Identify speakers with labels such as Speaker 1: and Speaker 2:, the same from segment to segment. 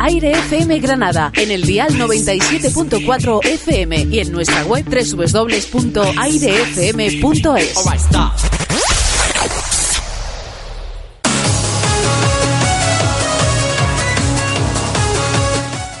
Speaker 1: Aire FM Granada en el dial 97.4 FM y en nuestra web www.airefm.es.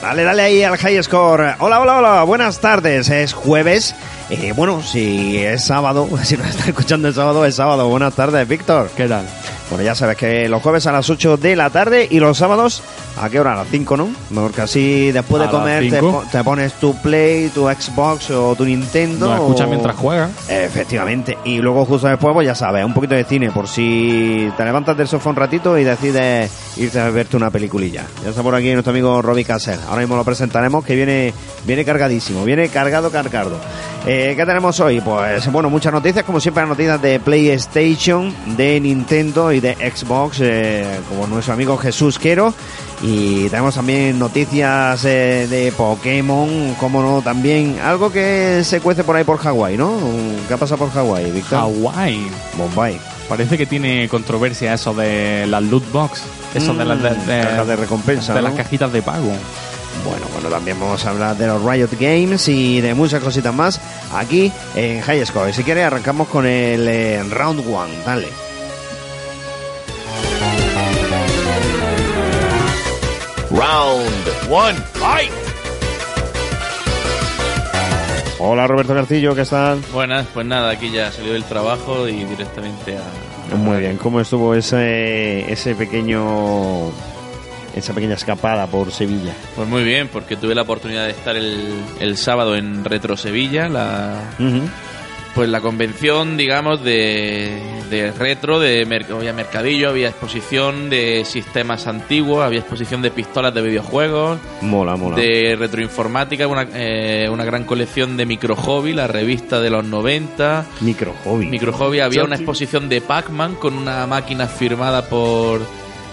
Speaker 2: Dale, dale ahí al high score. Hola, hola, hola. Buenas tardes. Es jueves. Eh, bueno, si es sábado, si nos está escuchando el sábado, es sábado. Buenas tardes, Víctor.
Speaker 3: ¿Qué tal?
Speaker 2: Bueno, ya sabes que los jueves a las 8 de la tarde y los sábados, ¿a qué hora? A las 5, ¿no? Porque así después
Speaker 3: A
Speaker 2: de comer te, po- te pones tu Play, tu Xbox o tu Nintendo.
Speaker 3: Nos escuchas
Speaker 2: o-
Speaker 3: mientras juegas.
Speaker 2: Efectivamente. Y luego justo después, pues ya sabes, un poquito de cine por si te levantas del sofá un ratito y decides irte a verte una peliculilla. Ya está por aquí nuestro amigo Robbie Casser. Ahora mismo lo presentaremos que viene, viene cargadísimo, viene cargado, cargado. Eh, ¿Qué tenemos hoy? Pues bueno, muchas noticias, como siempre, noticias de PlayStation, de Nintendo y de Xbox, eh, como nuestro amigo Jesús Quero. Y tenemos también noticias eh, de Pokémon, como no, también algo que se cuece por ahí por Hawái, ¿no? ¿Qué ha pasado por Hawái, Víctor?
Speaker 3: Hawái.
Speaker 2: Bombay.
Speaker 3: Parece que tiene controversia eso de las loot box. Eso de las de,
Speaker 2: Mm, de recompensa,
Speaker 3: De
Speaker 2: ¿no?
Speaker 3: las cajitas de pago.
Speaker 2: Bueno, bueno, también vamos a hablar de los Riot Games y de muchas cositas más aquí en High Score. Si quieres, arrancamos con el eh, Round One. Dale.
Speaker 4: Round one, fight!
Speaker 2: Hola, Roberto Garcillo, ¿qué tal?
Speaker 5: Buenas, pues nada, aquí ya salió del trabajo y directamente a...
Speaker 2: Muy bien, ¿cómo estuvo ese, ese pequeño... esa pequeña escapada por Sevilla?
Speaker 5: Pues muy bien, porque tuve la oportunidad de estar el, el sábado en Retro Sevilla, la, pues la convención, digamos, de, de retro, de había mercadillo, había exposición de sistemas antiguos, había exposición de pistolas de videojuegos,
Speaker 2: Mola, mola.
Speaker 5: de retroinformática, una, eh, una gran colección de micro hobby, la revista de los 90,
Speaker 2: Micro hobby.
Speaker 5: Micro Hobby había una exposición de Pac-Man con una máquina firmada por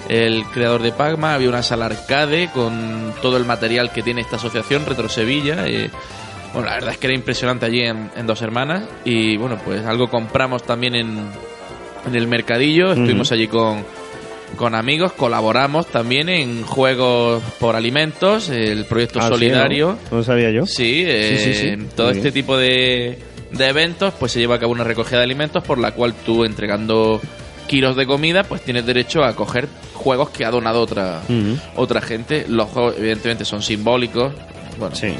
Speaker 5: el creador de Pac-Man. Había una sala arcade con todo el material que tiene esta asociación, Retro Sevilla. eh, bueno, la verdad es que era impresionante allí en, en Dos Hermanas. Y bueno, pues algo compramos también en, en el mercadillo. Estuvimos allí con, con amigos, colaboramos también en juegos por alimentos, el proyecto
Speaker 2: Ah, sí,
Speaker 5: solidario.
Speaker 2: ¿no? ¿No sabía yo?
Speaker 5: Sí, eh,
Speaker 2: sí, sí.
Speaker 5: en todo
Speaker 2: Muy
Speaker 5: este
Speaker 2: bien.
Speaker 5: tipo de, de eventos, pues se lleva a cabo una recogida de alimentos por la cual tú entregando kilos de comida, pues tienes derecho a coger juegos que ha donado otra otra gente. Los juegos evidentemente son simbólicos, bueno,
Speaker 2: Sí.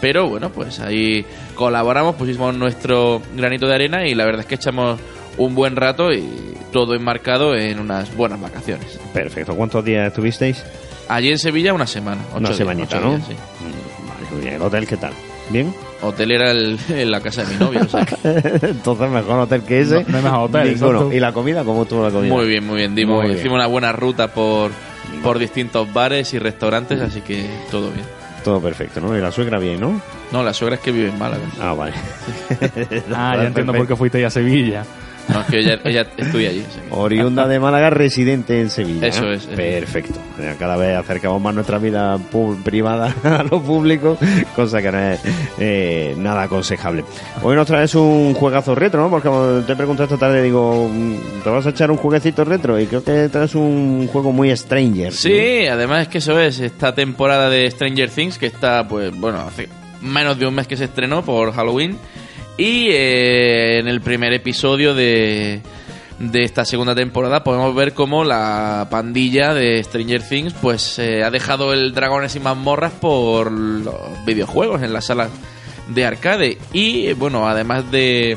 Speaker 5: pero bueno, pues ahí colaboramos, pusimos nuestro granito de arena y la verdad es que echamos un buen rato y todo enmarcado en unas buenas vacaciones.
Speaker 2: Perfecto. ¿Cuántos días estuvisteis?
Speaker 5: Allí en Sevilla una semana, ocho
Speaker 2: Una
Speaker 5: días,
Speaker 2: semanita,
Speaker 5: ocho
Speaker 2: ¿no?
Speaker 5: días, sí.
Speaker 2: Mm, Vale. ¿El hotel qué tal? ¿Bien?
Speaker 5: Hotel era el- en la casa de mi novia, o sea que
Speaker 2: Entonces mejor hotel que ese.
Speaker 3: No- no hay mejor hotel,
Speaker 2: Ninguno.
Speaker 3: exacto.
Speaker 2: ¿Y la comida? ¿Cómo estuvo la comida?
Speaker 5: Muy bien, muy bien. Dimos,
Speaker 2: Muy bien.
Speaker 5: Hicimos una buena ruta por, por distintos bares y restaurantes, así que todo bien.
Speaker 2: Todo perfecto, ¿no? Y la suegra bien, ¿no?
Speaker 5: No, la suegra es que vive en Málaga.
Speaker 2: Ah, vale.
Speaker 3: Ah, ya entiendo por qué fuiste a Sevilla.
Speaker 5: No, es que ella, ella estudia allí. que-
Speaker 2: Oriunda de Málaga, residente en Sevilla.
Speaker 5: Eso
Speaker 2: ¿no?
Speaker 5: es, eso
Speaker 2: Perfecto. Eh, Cada vez acercamos más nuestra vida privada a lo público, cosa que no es eh, nada aconsejable. Hoy nos traes un juegazo retro, ¿no? Porque como te pregunté esta tarde, digo, mm, ¿te vas a echar un jueguecito retro? Y creo que traes un juego muy Stranger.
Speaker 5: Sí, además es que eso es esta temporada de Stranger Things que está, pues, bueno, hace menos de un mes que se estrenó por Halloween. Y eh, en el primer episodio de, de esta segunda temporada podemos ver cómo la pandilla de Stranger Things pues eh, ha dejado el Dragones y Mazmorras por los videojuegos en las salas de arcade. Y bueno, además de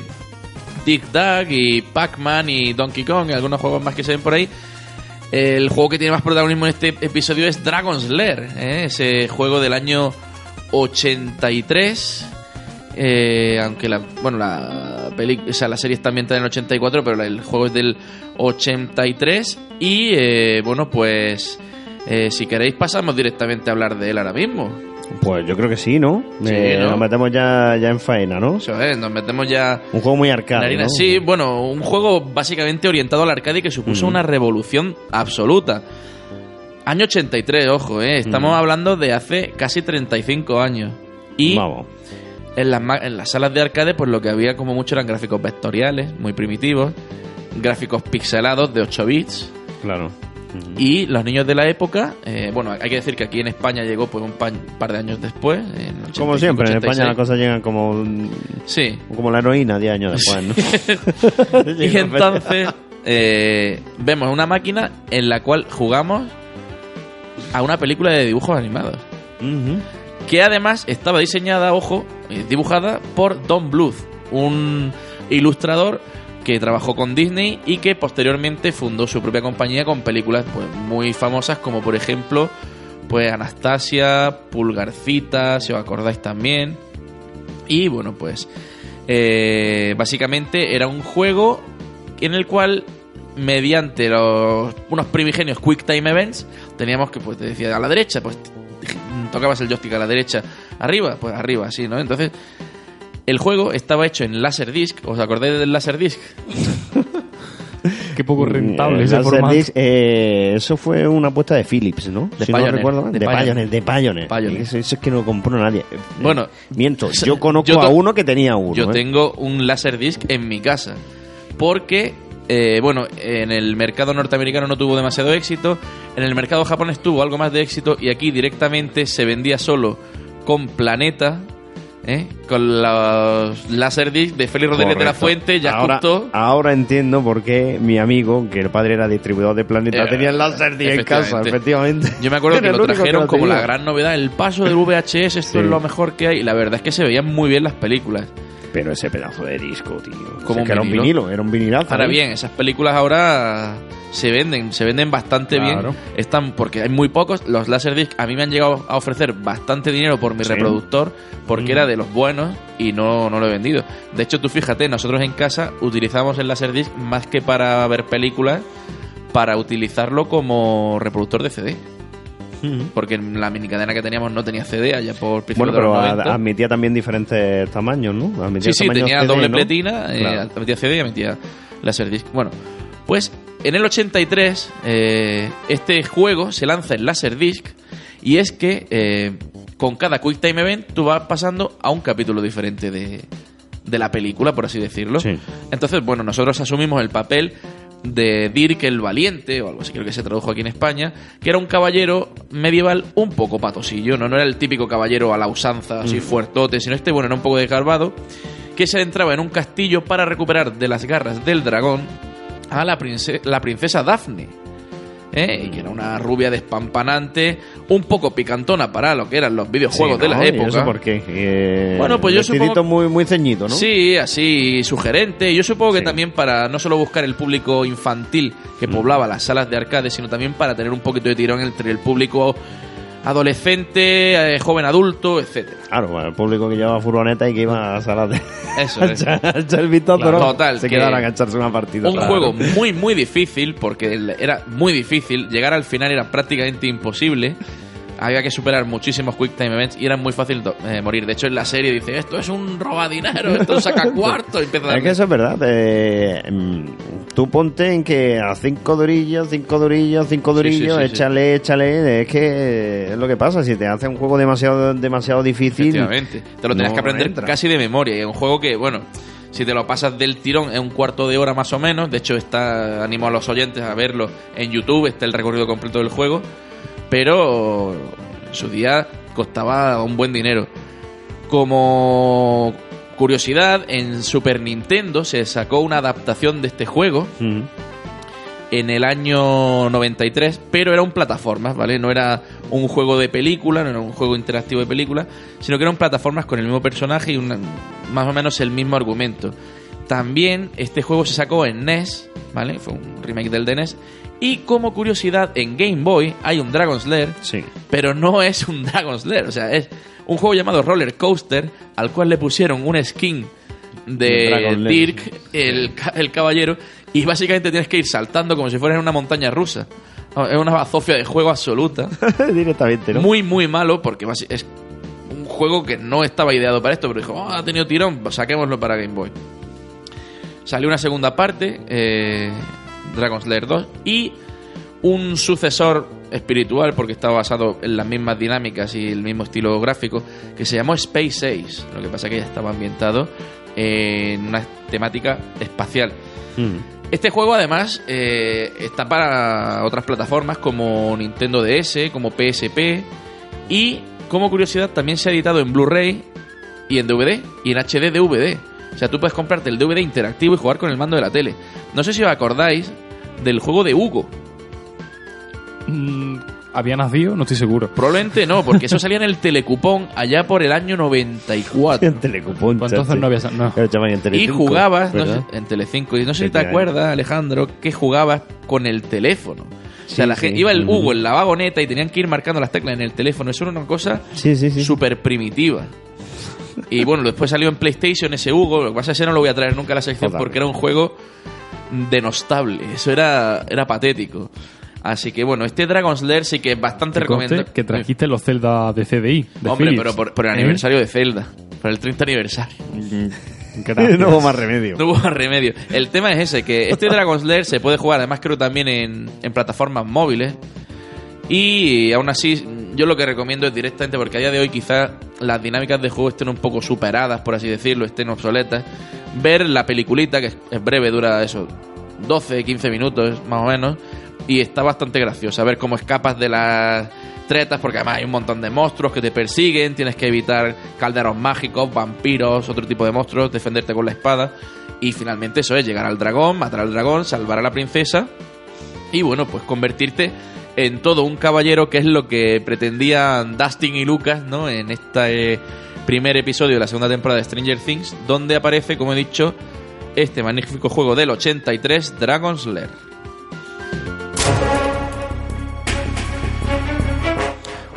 Speaker 5: Tic Tac y Pac-Man y Donkey Kong y algunos juegos más que se ven por ahí, el juego que tiene más protagonismo en este episodio es Dragon's Lair, ¿eh? ese juego del año 83. Eh, aunque la, bueno, la, peli- o sea, la serie está ambientada en el 84, pero el juego es del 83. Y eh, bueno, pues eh, si queréis, pasamos directamente a hablar de él ahora mismo.
Speaker 2: Pues yo creo que sí, ¿no?
Speaker 5: Sí,
Speaker 2: Eh,
Speaker 5: ¿no?
Speaker 2: Nos metemos ya, ya en faena, ¿no?
Speaker 5: Eso es, nos metemos ya
Speaker 2: Un juego muy arcade.
Speaker 5: Sí, bueno, un juego básicamente orientado al arcade que supuso
Speaker 2: Mm.
Speaker 5: una revolución absoluta. Año 83, ojo, ¿eh? estamos
Speaker 2: Mm.
Speaker 5: hablando de hace casi 35 años. Y
Speaker 2: Vamos.
Speaker 5: En las, en las salas de arcade, pues lo que había como mucho eran gráficos vectoriales, muy primitivos, gráficos pixelados de 8 bits.
Speaker 2: Claro.
Speaker 5: Y los niños de la época, eh, bueno, hay que decir que aquí en España llegó pues un pa- par de años después. en 85,
Speaker 2: Como siempre, en
Speaker 5: 86.
Speaker 2: España las cosas llegan como,
Speaker 5: Sí,
Speaker 2: como la heroína 10 años después, ¿no?
Speaker 5: y entonces eh, vemos una máquina en la cual jugamos a una película de dibujos animados.
Speaker 2: Ujú.
Speaker 5: Que además estaba diseñada, ojo, eh, dibujada por Don Bluth, un ilustrador que trabajó con Disney y que posteriormente fundó su propia compañía con películas pues, muy famosas como por ejemplo pues Anastasia, Pulgarcita, si os acordáis también. Y bueno, pues eh, básicamente era un juego en el cual mediante los, unos primigenios Quick Time Events teníamos que, pues te decía a la derecha, pues tocabas el joystick a la derecha, arriba, pues arriba, así, ¿no? Entonces, el juego estaba hecho en Laserdisc, ¿os acordáis del Laserdisc?
Speaker 3: Qué poco rentable
Speaker 2: Eh,
Speaker 3: ese formato.
Speaker 2: eh, eso fue una apuesta de Philips, ¿no?
Speaker 5: De
Speaker 2: si no
Speaker 5: Pioneer,
Speaker 2: recuerdo mal.
Speaker 5: de
Speaker 2: De,
Speaker 5: Pioneer.
Speaker 2: Pioneer, de Pioneer.
Speaker 5: Pioneer.
Speaker 2: Eso, eso es que no lo compró nadie. Eh,
Speaker 5: Bueno,
Speaker 2: miento. Yo conozco
Speaker 5: yo
Speaker 2: a uno que tenía uno.
Speaker 5: Yo
Speaker 2: ¿eh?
Speaker 5: tengo un Laserdisc en mi casa. Porque, eh, bueno, en el mercado norteamericano no tuvo demasiado éxito. En el mercado japonés tuvo algo más de éxito. Y aquí directamente se vendía solo con Planeta. ¿eh? Con los Laserdisc de Félix Rodríguez de la. Fuente, ya
Speaker 2: ahora,
Speaker 5: justo.
Speaker 2: ahora entiendo por qué mi amigo, que el padre era distribuidor de Planeta,
Speaker 5: Eh,
Speaker 2: tenía el Laserdisc en casa, efectivamente.
Speaker 5: Yo me acuerdo que lo trajeron como la gran novedad, el paso del VHS, esto
Speaker 2: Sí.
Speaker 5: es lo mejor que hay. Y la verdad es que se veían muy bien las películas.
Speaker 2: Pero ese pedazo de disco, tío.
Speaker 5: Como
Speaker 2: que era un
Speaker 5: vinilo.
Speaker 2: era un vinilazo.
Speaker 5: Ahora
Speaker 2: ¿eh?
Speaker 5: bien, esas películas ahora se venden, se venden bastante
Speaker 2: Claro.
Speaker 5: bien. Están porque hay muy pocos. Los Laserdisc a mí me han llegado a ofrecer bastante dinero por mi
Speaker 2: Sí.
Speaker 5: reproductor porque era de los buenos y no, no lo he vendido. De hecho, tú fíjate, nosotros en casa utilizamos el Laserdisc más que para ver películas, para utilizarlo como reproductor de CD. Porque la minicadena que teníamos no tenía CD allá por
Speaker 2: Bueno,
Speaker 5: principios de
Speaker 2: pero
Speaker 5: los
Speaker 2: a-
Speaker 5: 90.
Speaker 2: admitía también diferentes tamaños, ¿no? Admitía
Speaker 5: Sí, sí, tenía
Speaker 2: CD,
Speaker 5: doble
Speaker 2: ¿no?
Speaker 5: pletina, eh,
Speaker 2: Claro.
Speaker 5: metía CD y metía Laserdisc. Bueno, pues en el 83 eh, este juego se lanza en Laserdisc y es que eh, con cada Quick Time Event tú vas pasando a un capítulo diferente de, de la película, por así decirlo.
Speaker 2: Sí.
Speaker 5: Entonces, bueno, nosotros asumimos el papel de Dirk el Valiente, o algo así creo que se tradujo aquí en España, que era un caballero medieval un poco patosillo, no, no era el típico caballero a la usanza, así fuertote, sino este, bueno, era un poco desgarbado, que se adentraba en un castillo para recuperar de las garras del dragón a la, prince- la princesa Daphne. ¿Eh? Y que era una rubia despampanante, un poco picantona para lo que eran los videojuegos
Speaker 2: Sí,
Speaker 5: de la.
Speaker 2: ¿Y
Speaker 5: época.
Speaker 2: eso por qué? Eh,
Speaker 5: Bueno, pues yo supongo-
Speaker 2: muy, muy ceñito, ¿no?
Speaker 5: Sí, así sugerente. Yo supongo que
Speaker 2: Sí.
Speaker 5: también para no solo buscar el público infantil que
Speaker 2: Mm.
Speaker 5: poblaba las salas de arcade, sino también para tener un poquito de tirón entre el público adolescente, eh, joven adulto, etcétera.
Speaker 2: Claro, bueno, el público que llevaba furgoneta y que iba a salas de...
Speaker 5: Eso es.
Speaker 2: echar a echar el vistazo,
Speaker 5: Claro,
Speaker 2: ¿no?
Speaker 5: total,
Speaker 2: Se
Speaker 5: que-
Speaker 2: quedaron a echarse una partida.
Speaker 5: Un
Speaker 2: claro.
Speaker 5: juego muy, muy difícil, porque era muy difícil. Llegar al final era prácticamente imposible. Había que superar muchísimos Quick Time Events y era muy fácil eh, morir. De hecho, en la serie dice: Esto es un robadinero, esto saca cuarto. Y empieza a
Speaker 2: Es que eso es verdad. eh, mm, tú ponte en que a cinco durillos, cinco durillos, cinco
Speaker 5: sí,
Speaker 2: durillos,
Speaker 5: sí, sí.
Speaker 2: échale, échale. Es que es lo que pasa. Si te hace un juego demasiado, demasiado difícil.
Speaker 5: Efectivamente. Te lo tenías
Speaker 2: no
Speaker 5: que aprender
Speaker 2: entra.
Speaker 5: casi de memoria. Y es un juego que, bueno, si te lo pasas del tirón, es un cuarto de hora más o menos. De hecho, está animo a los oyentes a verlo en YouTube. Está el recorrido completo del juego. Pero en su día costaba un buen dinero. Como curiosidad, en Super Nintendo se sacó una adaptación de este juego en el año 93, pero era un plataformas, ¿vale? No era un juego de película, no era un juego interactivo de película, sino que eran plataformas con el mismo personaje y una- más o menos el mismo argumento. También este juego se sacó en NES, ¿vale? Fue un remake del de NES. Y como curiosidad, en Game Boy hay un Dragon's Lair,
Speaker 2: Sí.
Speaker 5: pero no es un Dragon's Lair, o sea, es un juego llamado Roller Coaster, al cual le pusieron un skin de. Dirk, el, el caballero, y básicamente tienes que ir saltando como si fueras en una montaña rusa. Es una bazofia de juego absoluta.
Speaker 2: Directamente, ¿no?
Speaker 5: Muy, muy malo, porque es un juego que no estaba ideado para esto, pero dijo, "Oh, ha tenido tirón, pues saquémoslo para Game Boy. Salió una segunda parte, eh, Dragon's Lair 2, y un sucesor espiritual, porque estaba basado en las mismas dinámicas y el mismo estilo gráfico, que se llamó Space Ace. Lo que pasa es que ya estaba ambientado en una temática espacial.
Speaker 2: Mm.
Speaker 5: Este juego además eh, está para otras plataformas como Nintendo DS, como PSP y como curiosidad también se ha editado en Blu-ray y en DVD y en HD DVD. O sea, tú puedes comprarte el DVD interactivo y jugar con el mando de la tele. No sé si os acordáis del juego de Hugo.
Speaker 3: Mm, ¿Había nacido? No estoy seguro.
Speaker 5: Probablemente no, porque eso salía en el Telecupón allá por el año 94.
Speaker 2: En Telecupón.
Speaker 3: Pues entonces no había... No.
Speaker 2: En
Speaker 5: Y
Speaker 2: Telecinco,
Speaker 5: jugabas, no sé, en Telecinco, y no sé si te acuerdas, Alejandro, que jugabas con el teléfono. O sea,
Speaker 2: Sí,
Speaker 5: la
Speaker 2: sí.
Speaker 5: gente, iba el. Hugo en la vagoneta y tenían que ir marcando las teclas en el teléfono. Eso era una cosa
Speaker 2: Sí, sí, sí.
Speaker 5: súper primitiva. Y bueno, después salió en PlayStation ese Hugo. Lo que pasa es que no lo voy a traer nunca a la sección porque era un juego denostable. Eso era, era patético. Así que bueno, este Dragon's Lair sí que es bastante recomendable.
Speaker 3: que trajiste los Zelda de CDI. De
Speaker 5: Hombre,
Speaker 3: Philips.
Speaker 5: pero por, por el
Speaker 3: ¿Eh?
Speaker 5: aniversario de Zelda. Por el 30 aniversario.
Speaker 3: Gracias.
Speaker 2: no hubo más remedio.
Speaker 5: No hubo más remedio. El tema es ese, que este Dragon's Lair se puede jugar, además creo también en, en plataformas móviles. Y aún así, yo lo que recomiendo es directamente, porque a día de hoy quizás las dinámicas de juego estén un poco superadas, por así decirlo, estén obsoletas. Ver la peliculita, que es- breve, dura eso, 12, 15 minutos más o menos, y está bastante graciosa. Ver cómo escapas de las tretas, porque además hay un montón de monstruos que te persiguen, tienes que evitar calderos mágicos, vampiros, otro tipo de monstruos, defenderte con la espada. Y finalmente eso es llegar al dragón, matar al dragón, salvar a la princesa y bueno, pues convertirte en todo un caballero, que es lo que pretendían Dustin y Lucas, ¿no? En este primer episodio de la segunda temporada de Stranger Things, donde aparece, como he dicho, este magnífico juego del 83, Dragon's Lair.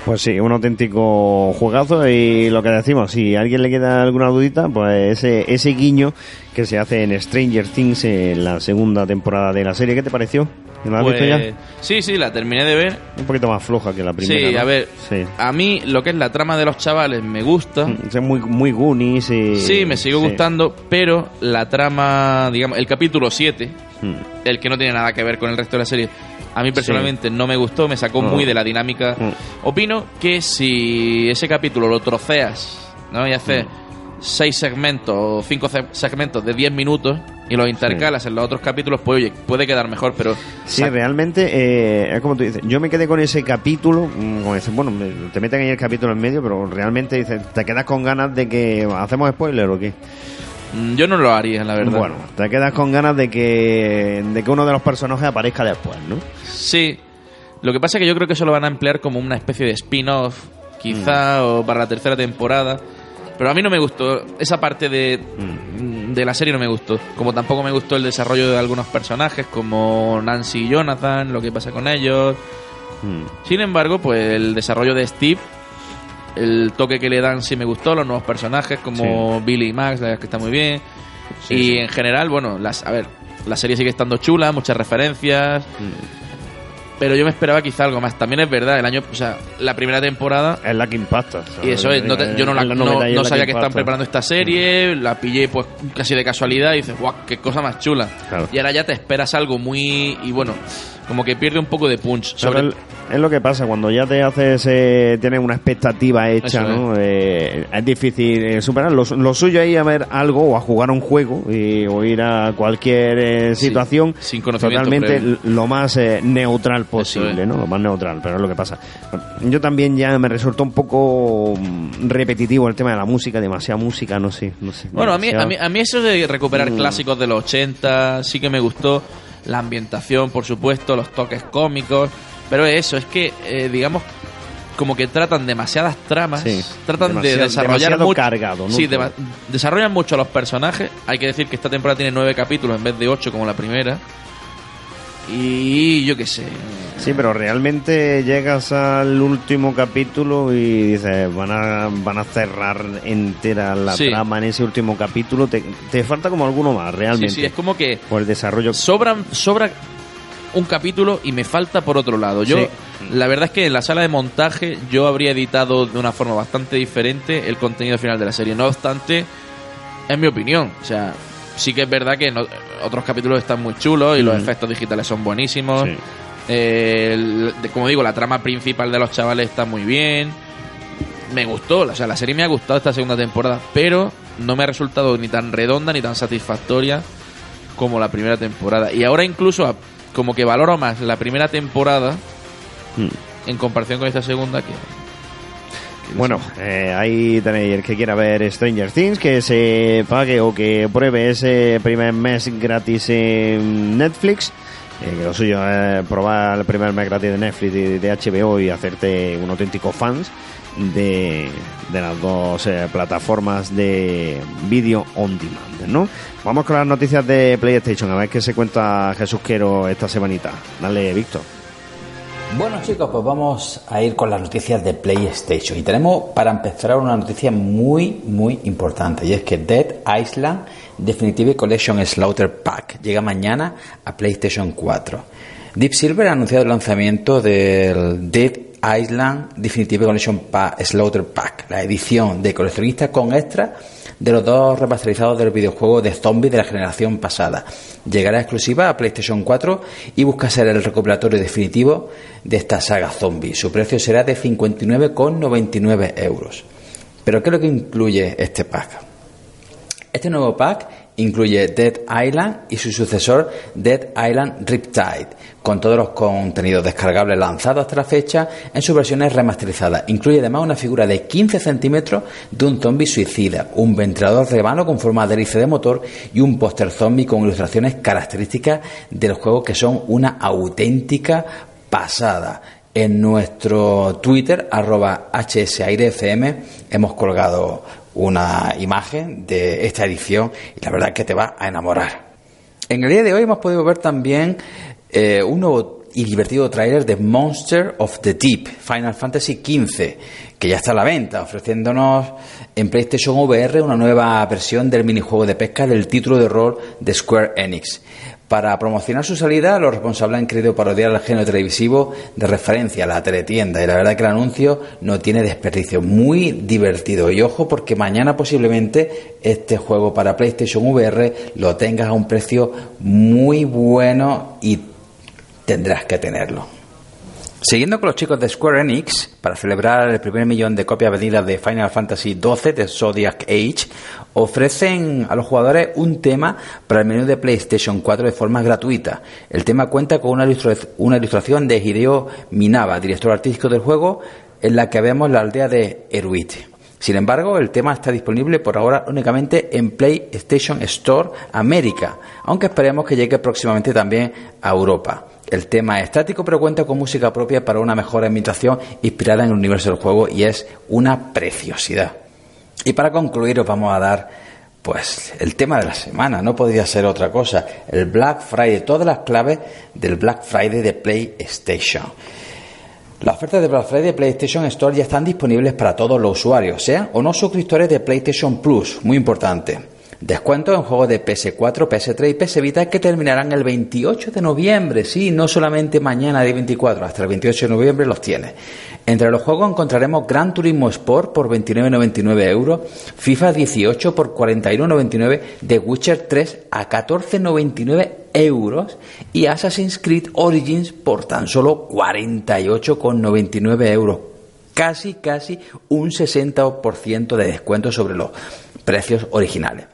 Speaker 2: Pues sí, un auténtico juegazo y lo que decimos, si a alguien le queda alguna dudita, pues ese, ese guiño que se hace en Stranger Things en la segunda temporada de la serie, ¿qué te pareció? ¿Lo has
Speaker 5: Pues,
Speaker 2: visto ya?
Speaker 5: Sí, sí, la terminé de ver.
Speaker 2: Un poquito más floja que la primera.
Speaker 5: sí,
Speaker 2: ¿no?
Speaker 5: a ver,
Speaker 2: Sí.
Speaker 5: a mí lo que es la trama de los chavales me gusta.
Speaker 2: Es muy, muy Goonies y...
Speaker 5: Sí, me sigue
Speaker 2: sí.
Speaker 5: gustando, pero la trama, digamos, el capítulo 7,
Speaker 2: Mm.
Speaker 5: el que no tiene nada que ver con el resto de la serie, a mí personalmente no me gustó, me sacó
Speaker 2: No.
Speaker 5: muy de la dinámica.
Speaker 2: Mm.
Speaker 5: Opino que si ese capítulo lo troceas, ¿no? Y haces
Speaker 2: Mm.
Speaker 5: Seis segmentos o cinco se- segmentos de 10 minutos y los intercalas en los otros capítulos, pues oye, puede quedar mejor, pero
Speaker 2: Sí, realmente, eh, es como tú dices, yo me quedé con ese capítulo, mm, como dices, bueno, te meten ahí el capítulo en medio, pero realmente dices, te quedas con ganas de que, ¿hacemos spoiler o qué?
Speaker 5: mm, yo no lo haría, la verdad.
Speaker 2: Bueno, te quedas con ganas de que, de que uno de los personajes aparezca después, ¿no?
Speaker 5: Sí. Lo que pasa es que yo creo que eso lo van a emplear como una especie de spin-off, quizá,
Speaker 2: Mm.
Speaker 5: o para la tercera temporada. Pero a mí no me gustó. Esa parte de, de la serie no me gustó. Como tampoco me gustó el desarrollo de algunos personajes, como Nancy y Jonathan, lo que pasa con ellos.
Speaker 2: Mm.
Speaker 5: Sin embargo, pues el desarrollo de Steve, el toque que le dan sí me gustó, los nuevos personajes como Billy y Max, la verdad es que está muy bien.
Speaker 2: Sí,
Speaker 5: y
Speaker 2: sí.
Speaker 5: en general, bueno, las, a ver, la serie sigue estando chula, muchas referencias.
Speaker 2: Mm.
Speaker 5: Pero yo me esperaba quizá algo más. También es verdad, el año, o sea, la primera temporada.
Speaker 2: Es la que impacta.
Speaker 5: Y eso es, no te- yo no, la- no- no sabía que estaban preparando esta serie, la pillé pues casi de casualidad y dices, guau, qué cosa más chula.
Speaker 2: Claro.
Speaker 5: Y ahora ya te esperas algo muy... y bueno, como que pierde un poco de punch. Sobre,
Speaker 2: es lo que pasa cuando ya te haces eh, tienes una expectativa hecha
Speaker 5: Eso
Speaker 2: no Eh, es difícil eh, superar lo, lo suyo es ir a ver algo o a jugar un juego y, o ir a cualquier eh,
Speaker 5: Sí,
Speaker 2: situación
Speaker 5: sin conocimiento
Speaker 2: totalmente
Speaker 5: previo.
Speaker 2: lo más eh, neutral posible
Speaker 5: es.
Speaker 2: no lo más neutral pero es lo que pasa yo también ya me resultó un poco mm, repetitivo el tema de la música demasiada música no sé no sé
Speaker 5: Bueno, a mí, a, mí, a mí eso de recuperar
Speaker 2: Mm.
Speaker 5: clásicos de los 80 sí que me gustó. La ambientación, por supuesto, los toques cómicos. Pero eso, es que, eh, digamos, como que tratan demasiadas tramas.
Speaker 2: Sí,
Speaker 5: tratan de desarrollar mucho.
Speaker 2: cargado, ¿no?
Speaker 5: Sí, desarrollan mucho a los personajes. Hay que decir que esta temporada tiene nueve capítulos en vez de ocho como la primera. Y yo qué sé.
Speaker 2: Sí, pero realmente llegas al último capítulo y dices, van a, van a cerrar entera la
Speaker 5: Sí.
Speaker 2: trama en ese último capítulo. Te, te falta como alguno más,
Speaker 5: Sí,
Speaker 2: realmente.
Speaker 5: sí, es como que
Speaker 2: Por el desarrollo.
Speaker 5: sobran, sobra un capítulo y me falta por otro lado. Yo,
Speaker 2: Sí.
Speaker 5: la verdad es que en la sala de montaje yo habría editado de una forma bastante diferente el contenido final de la serie. No obstante, es mi opinión. O sea, sí que es verdad que no- otros capítulos están muy chulos y los
Speaker 2: Mm.
Speaker 5: efectos digitales son buenísimos.
Speaker 2: Sí.
Speaker 5: Eh, el- como digo, la trama principal de los chavales está muy bien. Me gustó, o sea, la serie me ha gustado esta segunda temporada, pero no me ha resultado ni tan redonda ni tan satisfactoria como la primera temporada. Y ahora incluso como que valoro más la primera temporada
Speaker 2: Hmm.
Speaker 5: en comparación con esta segunda que...
Speaker 2: Bueno, eh, ahí tenéis el que quiera ver Stranger Things, que se pague o que pruebe ese primer mes gratis en Netflix. Eh, que lo suyo es probar el primer mes gratis de Netflix y de HBO y hacerte un auténtico fans de, las dos eh, plataformas de vídeo on demand, ¿no? Vamos con las noticias de PlayStation, a ver qué se cuenta Jesús Quero esta semanita. Dale, Víctor.
Speaker 6: Bueno chicos, pues vamos a ir con las noticias de PlayStation y tenemos para empezar una noticia muy muy importante y es que Dead Island Definitive Collection Slaughter Pack llega mañana a PlayStation 4. Deep Silver ha anunciado el lanzamiento del Dead Island Definitive Collection Pack Slaughter Pack, la edición de coleccionista con extras de los dos remasterizados del videojuego de zombies de la generación pasada. Llegará exclusiva a PlayStation 4 y busca ser el recopilatorio definitivo de esta saga zombie. Su precio será de 59,99 euros. Pero ¿qué es lo que incluye este pack? Este nuevo pack incluye Dead Island y su sucesor Dead Island Riptide, con todos los contenidos descargables lanzados hasta la fecha en sus versiones remasterizadas. Incluye además una figura de 15 centímetros de un zombie suicida, un ventilador de mano con forma de hélice de motor y un póster zombie con ilustraciones características del juego que son una auténtica pasada. En nuestro Twitter, arroba hsairefm, hemos colgado una imagen de esta edición y la verdad es que te va a enamorar. En el día de hoy hemos podido ver también eh, un nuevo y divertido tráiler de Monster of the Deep, Final Fantasy XV, que ya está a la venta, ofreciéndonos en PlayStation VR una nueva versión del minijuego de pesca del título de rol de Square Enix. Para promocionar su salida, los responsables han querido parodiar el género televisivo de referencia, la teletienda, y la verdad que el anuncio no tiene desperdicio. Muy divertido. Y ojo, porque mañana posiblemente este juego para PlayStation VR lo tengas a un precio muy bueno y tendrás que tenerlo. Siguiendo con los chicos de Square Enix, para celebrar el primer millón de copias vendidas de Final Fantasy XII de Zodiac Age, ofrecen a los jugadores un tema para el menú de PlayStation 4 de forma gratuita. El tema cuenta con una, ilustra- una ilustración de Hideo Minaba, director artístico del juego, en la que vemos la aldea de Eruit. Sin embargo, el tema está disponible por ahora únicamente en PlayStation Store América, aunque esperemos que llegue próximamente también a Europa. El tema es estático pero cuenta con música propia para una mejor ambientación inspirada en el universo del juego y es una preciosidad. Y para concluir os vamos a dar pues el tema de la semana, no podría ser otra cosa, el Black Friday, todas las claves del Black Friday de PlayStation. Las ofertas de Black Friday de PlayStation Store ya están disponibles para todos los usuarios, sean o no suscriptores de PlayStation Plus, muy importante. Descuentos en juegos de PS4, PS3 y PS Vita que terminarán el 28 de noviembre, sí, no solamente mañana de 24, hasta el 28 de noviembre los tienes. Entre los juegos encontraremos Gran Turismo Sport por 29,99 euros, FIFA 18 por 41,99, The Witcher 3 a 14,99 euros y Assassin's Creed Origins por tan solo 48,99 euros. Casi, casi un 60% de descuento sobre los precios originales.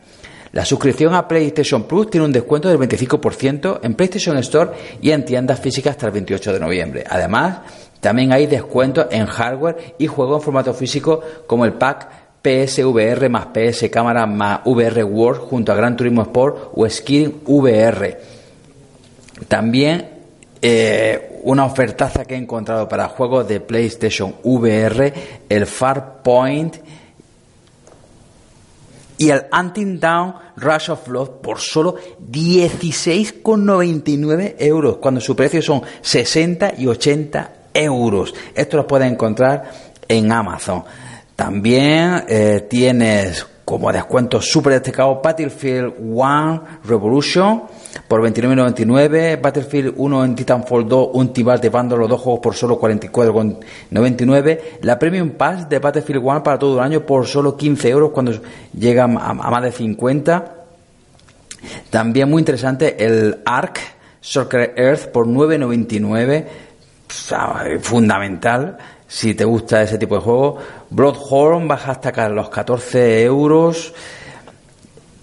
Speaker 6: La suscripción a PlayStation Plus tiene un descuento del 25% en PlayStation Store y en tiendas físicas hasta el 28 de noviembre. Además, también hay descuentos en hardware y juegos en formato físico como el pack PSVR más PS Cámara más VR World junto a Gran Turismo Sport o Skiing VR. También eh, una ofertaza que he encontrado para juegos de PlayStation VR, el Farpoint y el Hunting Down Rush of Blood por solo 16,99 euros, cuando su precio son 60 y 80 euros. Esto lo puedes encontrar en Amazon. También eh, tienes como descuento súper destacado Battlefield 1 Revolution por 29,99, Battlefield 1 en Titanfall 2, un tibar de bando los dos juegos por solo 44,99, la Premium Pass de Battlefield 1 para todo el año por solo 15 euros cuando llega a, a más de 50. También muy interesante el Ark Soccer Earth por 9,99, fundamental si te gusta ese tipo de juego. Bloodhorn baja hasta los 14 euros.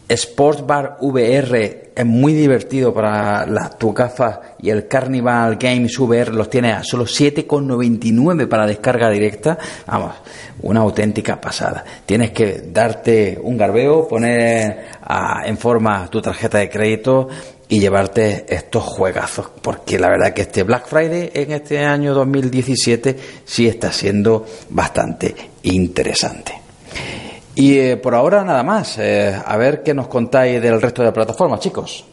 Speaker 6: Sports Bar VR es muy divertido para las tu gafas y el Carnival Games VR los tiene a solo 7,99 para descarga directa. Vamos, una auténtica pasada. Tienes que darte un garbeo, poner a- en forma tu tarjeta de crédito y llevarte estos juegazos, porque la verdad que este Black Friday en este año 2017 sí está siendo bastante interesante. Y eh, por ahora nada más. Eh, a ver qué nos contáis del resto de plataformas, chicos.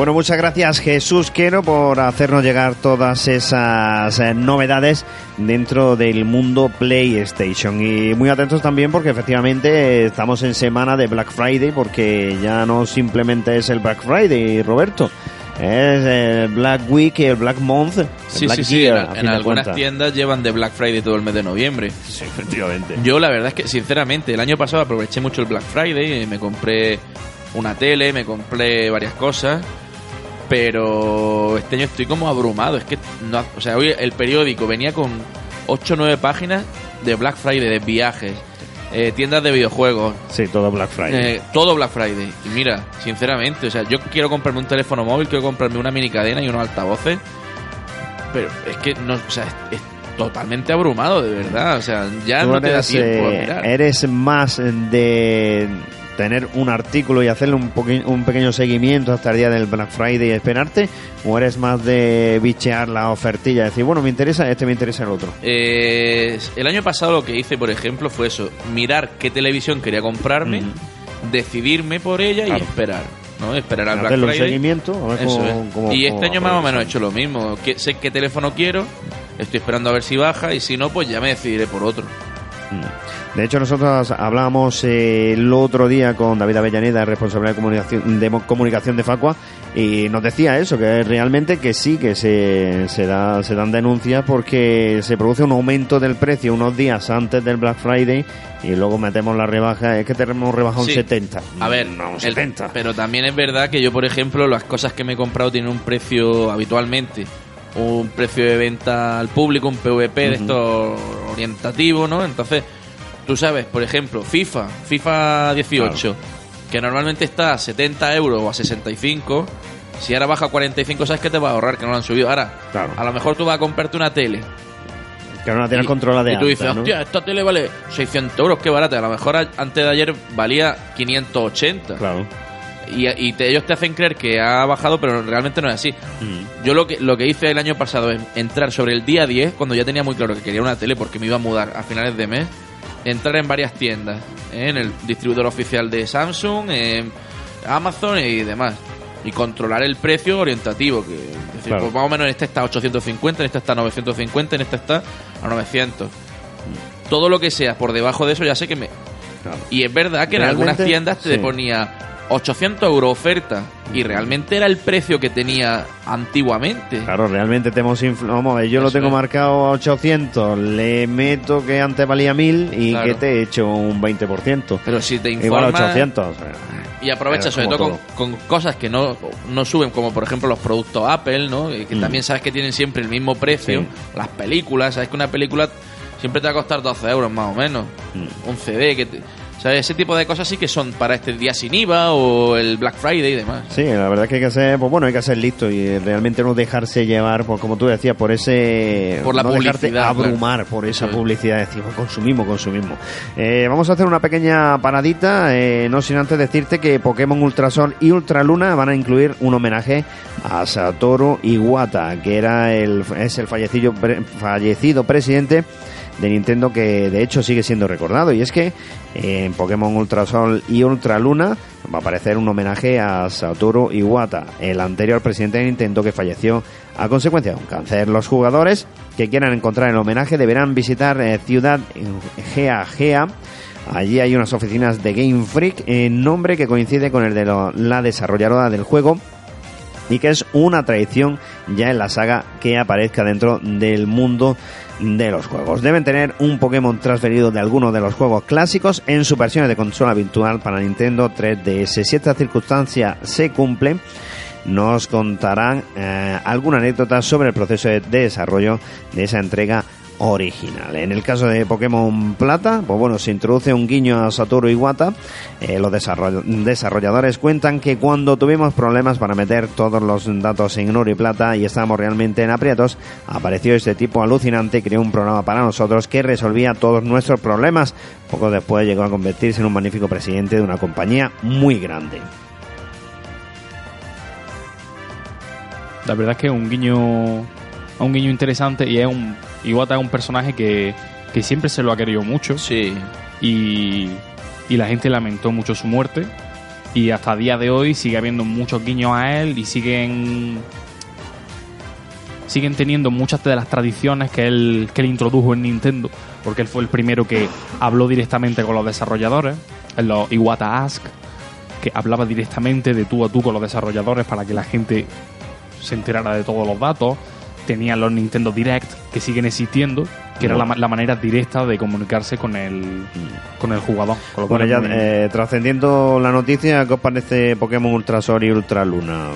Speaker 2: Bueno, muchas gracias Jesús Quero por hacernos llegar todas esas eh, novedades dentro del mundo PlayStation. Y muy atentos también porque efectivamente estamos en semana de Black Friday porque ya no simplemente es el Black Friday, Roberto. Es el Black Week y el Black Month. el
Speaker 5: Sí,
Speaker 2: Black
Speaker 5: sí, sí. En, algunas tiendas llevan de Black Friday todo el mes de noviembre.
Speaker 2: Sí, efectivamente.
Speaker 5: Yo la verdad es que, sinceramente, el año pasado aproveché mucho el Black Friday, me compré una tele, me compré varias cosas, pero este año estoy como abrumado. Es que, no, o sea, hoy el periódico venía con 8 o 9 páginas de Black Friday, de viajes, eh, tiendas de videojuegos,
Speaker 2: Sí, todo Black Friday.
Speaker 5: eh, todo Black Friday. Y mira, sinceramente, o sea, yo quiero comprarme un teléfono móvil, quiero comprarme una mini cadena y unos altavoces, pero es que no, o sea, es, es totalmente abrumado, de verdad. O sea, ya
Speaker 2: Tú
Speaker 5: no te da
Speaker 2: eres,
Speaker 5: tiempo a
Speaker 2: eh,
Speaker 5: mirar.
Speaker 2: eres más de tener un artículo y hacerle un, pequeño seguimiento hasta el día del Black Friday y esperarte? ¿O eres más de bichear la ofertilla? Decir, bueno, me interesa este, me interesa el otro.
Speaker 5: Eh, el año pasado lo que hice, por ejemplo, fue eso: mirar qué televisión quería comprarme, decidirme por ella y esperar. ¿no? Esperar al Black Friday.
Speaker 2: seguimiento. A ver
Speaker 5: Eso
Speaker 2: cómo-
Speaker 5: es.
Speaker 2: cómo-
Speaker 5: y este año más o menos he hecho lo mismo. Que, sé qué teléfono quiero, estoy esperando a ver si baja y si no, pues ya me decidiré por otro.
Speaker 2: Mm. De hecho, nosotros hablábamos eh, el otro día con David Avellaneda, responsable de comunicación de, comunicación de Facua, y nos decía eso, que realmente que sí, que se, se, da, se dan denuncias porque se produce un aumento del precio unos días antes del Black Friday y luego metemos la rebaja, es que tenemos rebajado
Speaker 5: Sí.
Speaker 2: un 70.
Speaker 5: A ver,
Speaker 2: no, un
Speaker 5: el-
Speaker 2: 70.
Speaker 5: pero también es verdad que yo, por ejemplo, las cosas que me he comprado tienen un precio habitualmente, un precio de venta al público, un PVP de esto orientativo, ¿no? Entonces, tú sabes, por ejemplo, FIFA, FIFA 18, que normalmente está a 70 euros o a 65. Si ahora baja a 45, sabes que te va a ahorrar, que no lo han subido. Ahora,
Speaker 2: Claro.
Speaker 5: a lo mejor tú vas a comprarte una tele
Speaker 2: que no la tienes controlada de
Speaker 5: Y tú dices,
Speaker 2: alta, ¿no?
Speaker 5: hostia, esta tele vale 600 euros, qué barata. A lo mejor a- antes de ayer valía 580.
Speaker 2: Claro.
Speaker 5: Y, y te- ellos te hacen creer que ha bajado, pero realmente no es así.
Speaker 2: Mm.
Speaker 5: Yo lo que, lo que hice el año pasado es entrar sobre el día 10, cuando ya tenía muy claro que quería una tele porque me iba a mudar a finales de mes, entrar en varias tiendas, ¿eh? en el distribuidor oficial de Samsung, en Amazon y demás. Y controlar el precio orientativo. Que, es decir,
Speaker 2: Claro.
Speaker 5: pues más o menos en este está a 850, en este está a 950, en este está a 900. Todo lo que sea por debajo de eso ya sé que me,
Speaker 2: Claro.
Speaker 5: y es verdad que en algunas tiendas te
Speaker 2: sí.
Speaker 5: ponía 800 euros oferta y realmente era el precio que tenía antiguamente.
Speaker 2: Claro, realmente te hemos infl- Vamos a ver, yo lo tengo
Speaker 5: es.
Speaker 2: marcado a 800, le meto que antes valía 1000 y
Speaker 5: Claro.
Speaker 2: que te he hecho un 20%.
Speaker 5: Pero si te
Speaker 2: Igual a
Speaker 5: informas
Speaker 2: 800. o sea,
Speaker 5: y aprovecha sobre todo con, con cosas que no, no suben, como por ejemplo los productos Apple, ¿no? Que
Speaker 2: Mm.
Speaker 5: también sabes que tienen siempre el mismo precio.
Speaker 2: Sí.
Speaker 5: Las películas, sabes que una película siempre te va a costar 12 euros más o menos.
Speaker 2: Mm.
Speaker 5: Un CD que... te- Ese tipo de cosas sí que son para este día sin IVA o el Black Friday y demás.
Speaker 2: Sí, la verdad es que hay que ser, pues bueno, hay que ser listo y realmente no dejarse llevar, por como tú decías, por ese...
Speaker 5: Por la
Speaker 2: no
Speaker 5: publicidad,
Speaker 2: abrumar por esa
Speaker 5: es.
Speaker 2: publicidad, decir, "Oh, consumimos, consumimos. Eh, vamos a hacer una pequeña paradita, eh, no sin antes decirte que Pokémon Ultrasol y Ultraluna van a incluir un homenaje a Satoru Iwata, que era el, es el fallecido, pre- fallecido presidente de Nintendo que de hecho sigue siendo recordado y es que eh, en Pokémon Ultrasol y Ultraluna va a aparecer un homenaje a Satoru Iwata, el anterior presidente de Nintendo que falleció a consecuencia de un cáncer. Los jugadores que quieran encontrar el homenaje deberán visitar eh, Ciudad Gea Gea. Allí hay unas oficinas de Game Freak en nombre que coincide con el de la desarrolladora del juego y que es una tradición ya en la saga que aparezca dentro del mundo de los juegos. Deben tener un Pokémon transferido de alguno de los juegos clásicos en su versión de consola virtual para Nintendo 3DS. Si esta circunstancia se cumple, nos contarán eh, alguna anécdota sobre el proceso de desarrollo de esa entrega original. En el caso de Pokémon Plata, pues bueno, se introduce un guiño a Satoru Iwata. Eh, los desarroll- desarrolladores cuentan que cuando tuvimos problemas para meter todos los datos en oro y plata y estábamos realmente en aprietos, apareció este tipo alucinante y creó un programa para nosotros que resolvía todos nuestros problemas. Poco después llegó a convertirse en un magnífico presidente de una compañía muy grande.
Speaker 3: La verdad es que un guiño, un guiño interesante y es un Iwata es un personaje que, que siempre se lo ha querido mucho.
Speaker 5: Sí.
Speaker 3: y, y la gente lamentó mucho su muerte. Y hasta día de hoy sigue habiendo muchos guiños a él y siguen siguen teniendo muchas de las tradiciones que él, que él introdujo en Nintendo. Porque él fue el primero que habló directamente con los desarrolladores. En los Iwata Ask que hablaba directamente de tú a tú con los desarrolladores para que la gente se enterara de todos los datos tenían los Nintendo Direct que siguen existiendo que era la, ma- la manera directa de comunicarse con el con el jugador con lo cual
Speaker 2: Bueno, ya
Speaker 3: muy-
Speaker 2: eh, trascendiendo la noticia, ¿qué os parece Pokémon Ultra Sol y Ultra Luna?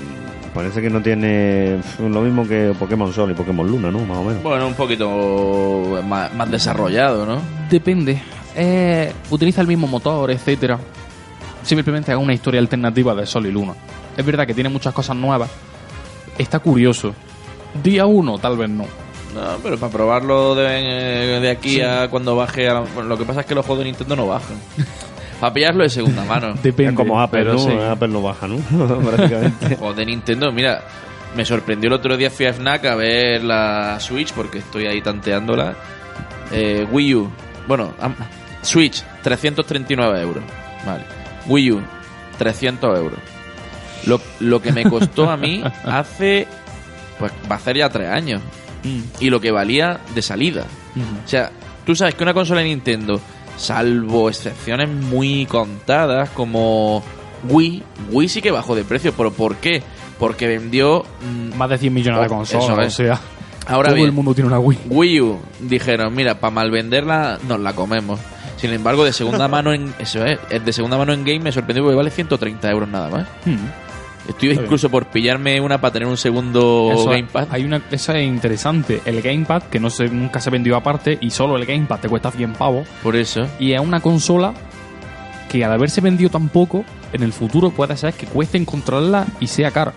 Speaker 2: Parece que no tiene lo mismo que Pokémon Sol y Pokémon Luna, ¿no? Más o menos.
Speaker 5: Bueno, un poquito más, más desarrollado, ¿no?
Speaker 3: Depende. Eh, utiliza el mismo motor, etcétera. Simplemente haga una historia alternativa de Sol y Luna. Es verdad que tiene muchas cosas nuevas. Está curioso. Día uno, tal vez no.
Speaker 5: No, pero para probarlo de, de aquí a cuando baje. a- bueno, lo que pasa es que los juegos de Nintendo no bajan. para pillarlo de segunda mano.
Speaker 3: Depende.
Speaker 2: es como Apple,
Speaker 3: pero
Speaker 2: ¿no?
Speaker 3: sí.
Speaker 2: Apple no baja, ¿no? Prácticamente.
Speaker 5: Juegos de Nintendo, mira, me sorprendió el otro día fui a FNAC a ver la Switch porque estoy ahí tanteándola. Eh, Wii U, bueno, Switch, 339 euros. Vale. Wii U, 300 euros. Lo, lo que me costó a mí hace, pues va a hacer ya tres años.
Speaker 3: Mm,
Speaker 5: Y lo que valía de salida. O sea, tú sabes que una consola de Nintendo, salvo excepciones muy contadas como Wii, Wii sí que bajó de precio. ¿Pero por qué? Porque vendió... mm,
Speaker 3: Más de 100 millones de
Speaker 5: Oh,
Speaker 3: consolas, o sea.
Speaker 5: Ahora
Speaker 3: todo
Speaker 5: bien,
Speaker 3: el mundo tiene una Wii.
Speaker 5: Wii U dijeron, mira, para mal venderla nos la comemos. Sin embargo, de segunda mano en eso es, de segunda mano en game me sorprendió porque vale 130 euros nada más.
Speaker 3: Mm.
Speaker 5: Estoy
Speaker 3: Está
Speaker 5: incluso por pillarme una para tener un segundo
Speaker 3: Eso,
Speaker 5: gamepad.
Speaker 3: Hay una, es interesante. El Gamepad, que no se, nunca se vendió aparte, y solo el Gamepad te cuesta 100 pavos.
Speaker 5: Por eso.
Speaker 3: Y es una consola que al haberse vendido tan poco, en el futuro puede ser que cueste encontrarla y sea cara.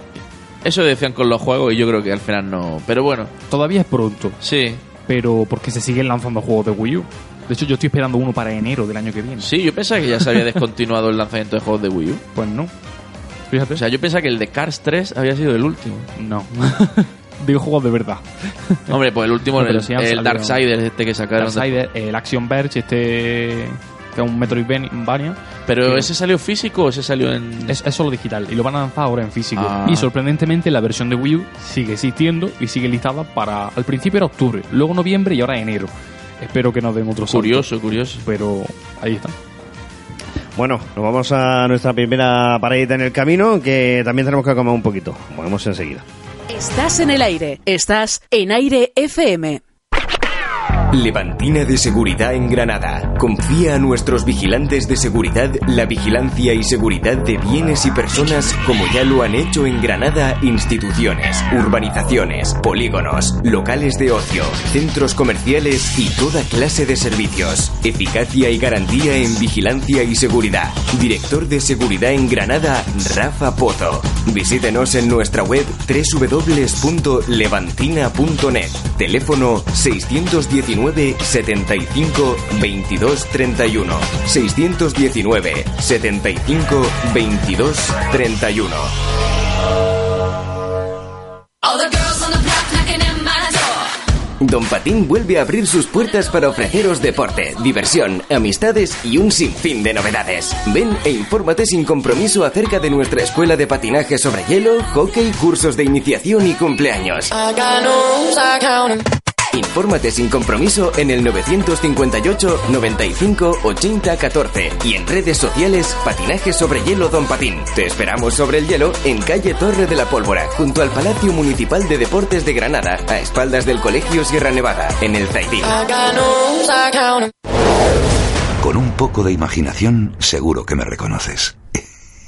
Speaker 5: Eso decían con los juegos y yo creo que al final no. Pero bueno,
Speaker 3: Todavía es pronto,
Speaker 5: sí.
Speaker 3: pero porque se siguen lanzando juegos de Wii U. De hecho, yo estoy esperando uno para enero del año que viene.
Speaker 5: Sí, yo pensaba que ya se había descontinuado el lanzamiento de juegos de Wii U.
Speaker 3: Pues no. Fíjate.
Speaker 5: O sea, yo pensaba que el de Cars 3 había sido el último.
Speaker 3: no. Digo juegos de verdad.
Speaker 5: Hombre, pues el último,
Speaker 3: No,
Speaker 5: el,
Speaker 3: sí
Speaker 5: el Darksiders este que sacaron.
Speaker 3: Darksider, el Action Verge, este que es un Metroidvania,
Speaker 5: Pero ese salió físico o ese salió en.
Speaker 3: es, es solo digital y lo van a lanzar ahora en físico.
Speaker 5: Ah.
Speaker 3: Y sorprendentemente la versión de Wii U sigue existiendo y sigue listada para. Al principio era octubre, luego noviembre y ahora enero. Espero que nos den otro salto,
Speaker 5: Curioso, curioso.
Speaker 3: pero ahí está.
Speaker 2: Bueno, nos vamos a nuestra primera paradita en el camino, que también tenemos que comer un poquito. Volvemos enseguida.
Speaker 1: Estás en el aire. Estás en Aire FM.
Speaker 7: Levantina de Seguridad en Granada. Confía a nuestros vigilantes de seguridad la vigilancia y seguridad de bienes y personas como ya lo han hecho en Granada instituciones, urbanizaciones, polígonos, locales de ocio, centros comerciales y toda clase de servicios. Eficacia y garantía en vigilancia y seguridad. Director de Seguridad en Granada, Rafa Pozo. Visítenos en nuestra web www.levantina.net. Teléfono 619 75 22 31. 619 75 22 31. Don Patín vuelve a abrir sus puertas para ofreceros deporte, diversión, amistades y un sinfín de novedades. Ven e infórmate sin compromiso acerca de nuestra escuela de patinaje sobre hielo, hockey, cursos de iniciación y cumpleaños. Infórmate sin compromiso en el 958 95 80 14 y en redes sociales Patinaje sobre Hielo Don Patín. Te esperamos sobre el hielo en calle Torre de la Pólvora, junto al Palacio Municipal de Deportes de Granada, a espaldas del Colegio Sierra Nevada, en el Zaidín.
Speaker 8: Con un poco de imaginación, seguro que me reconoces.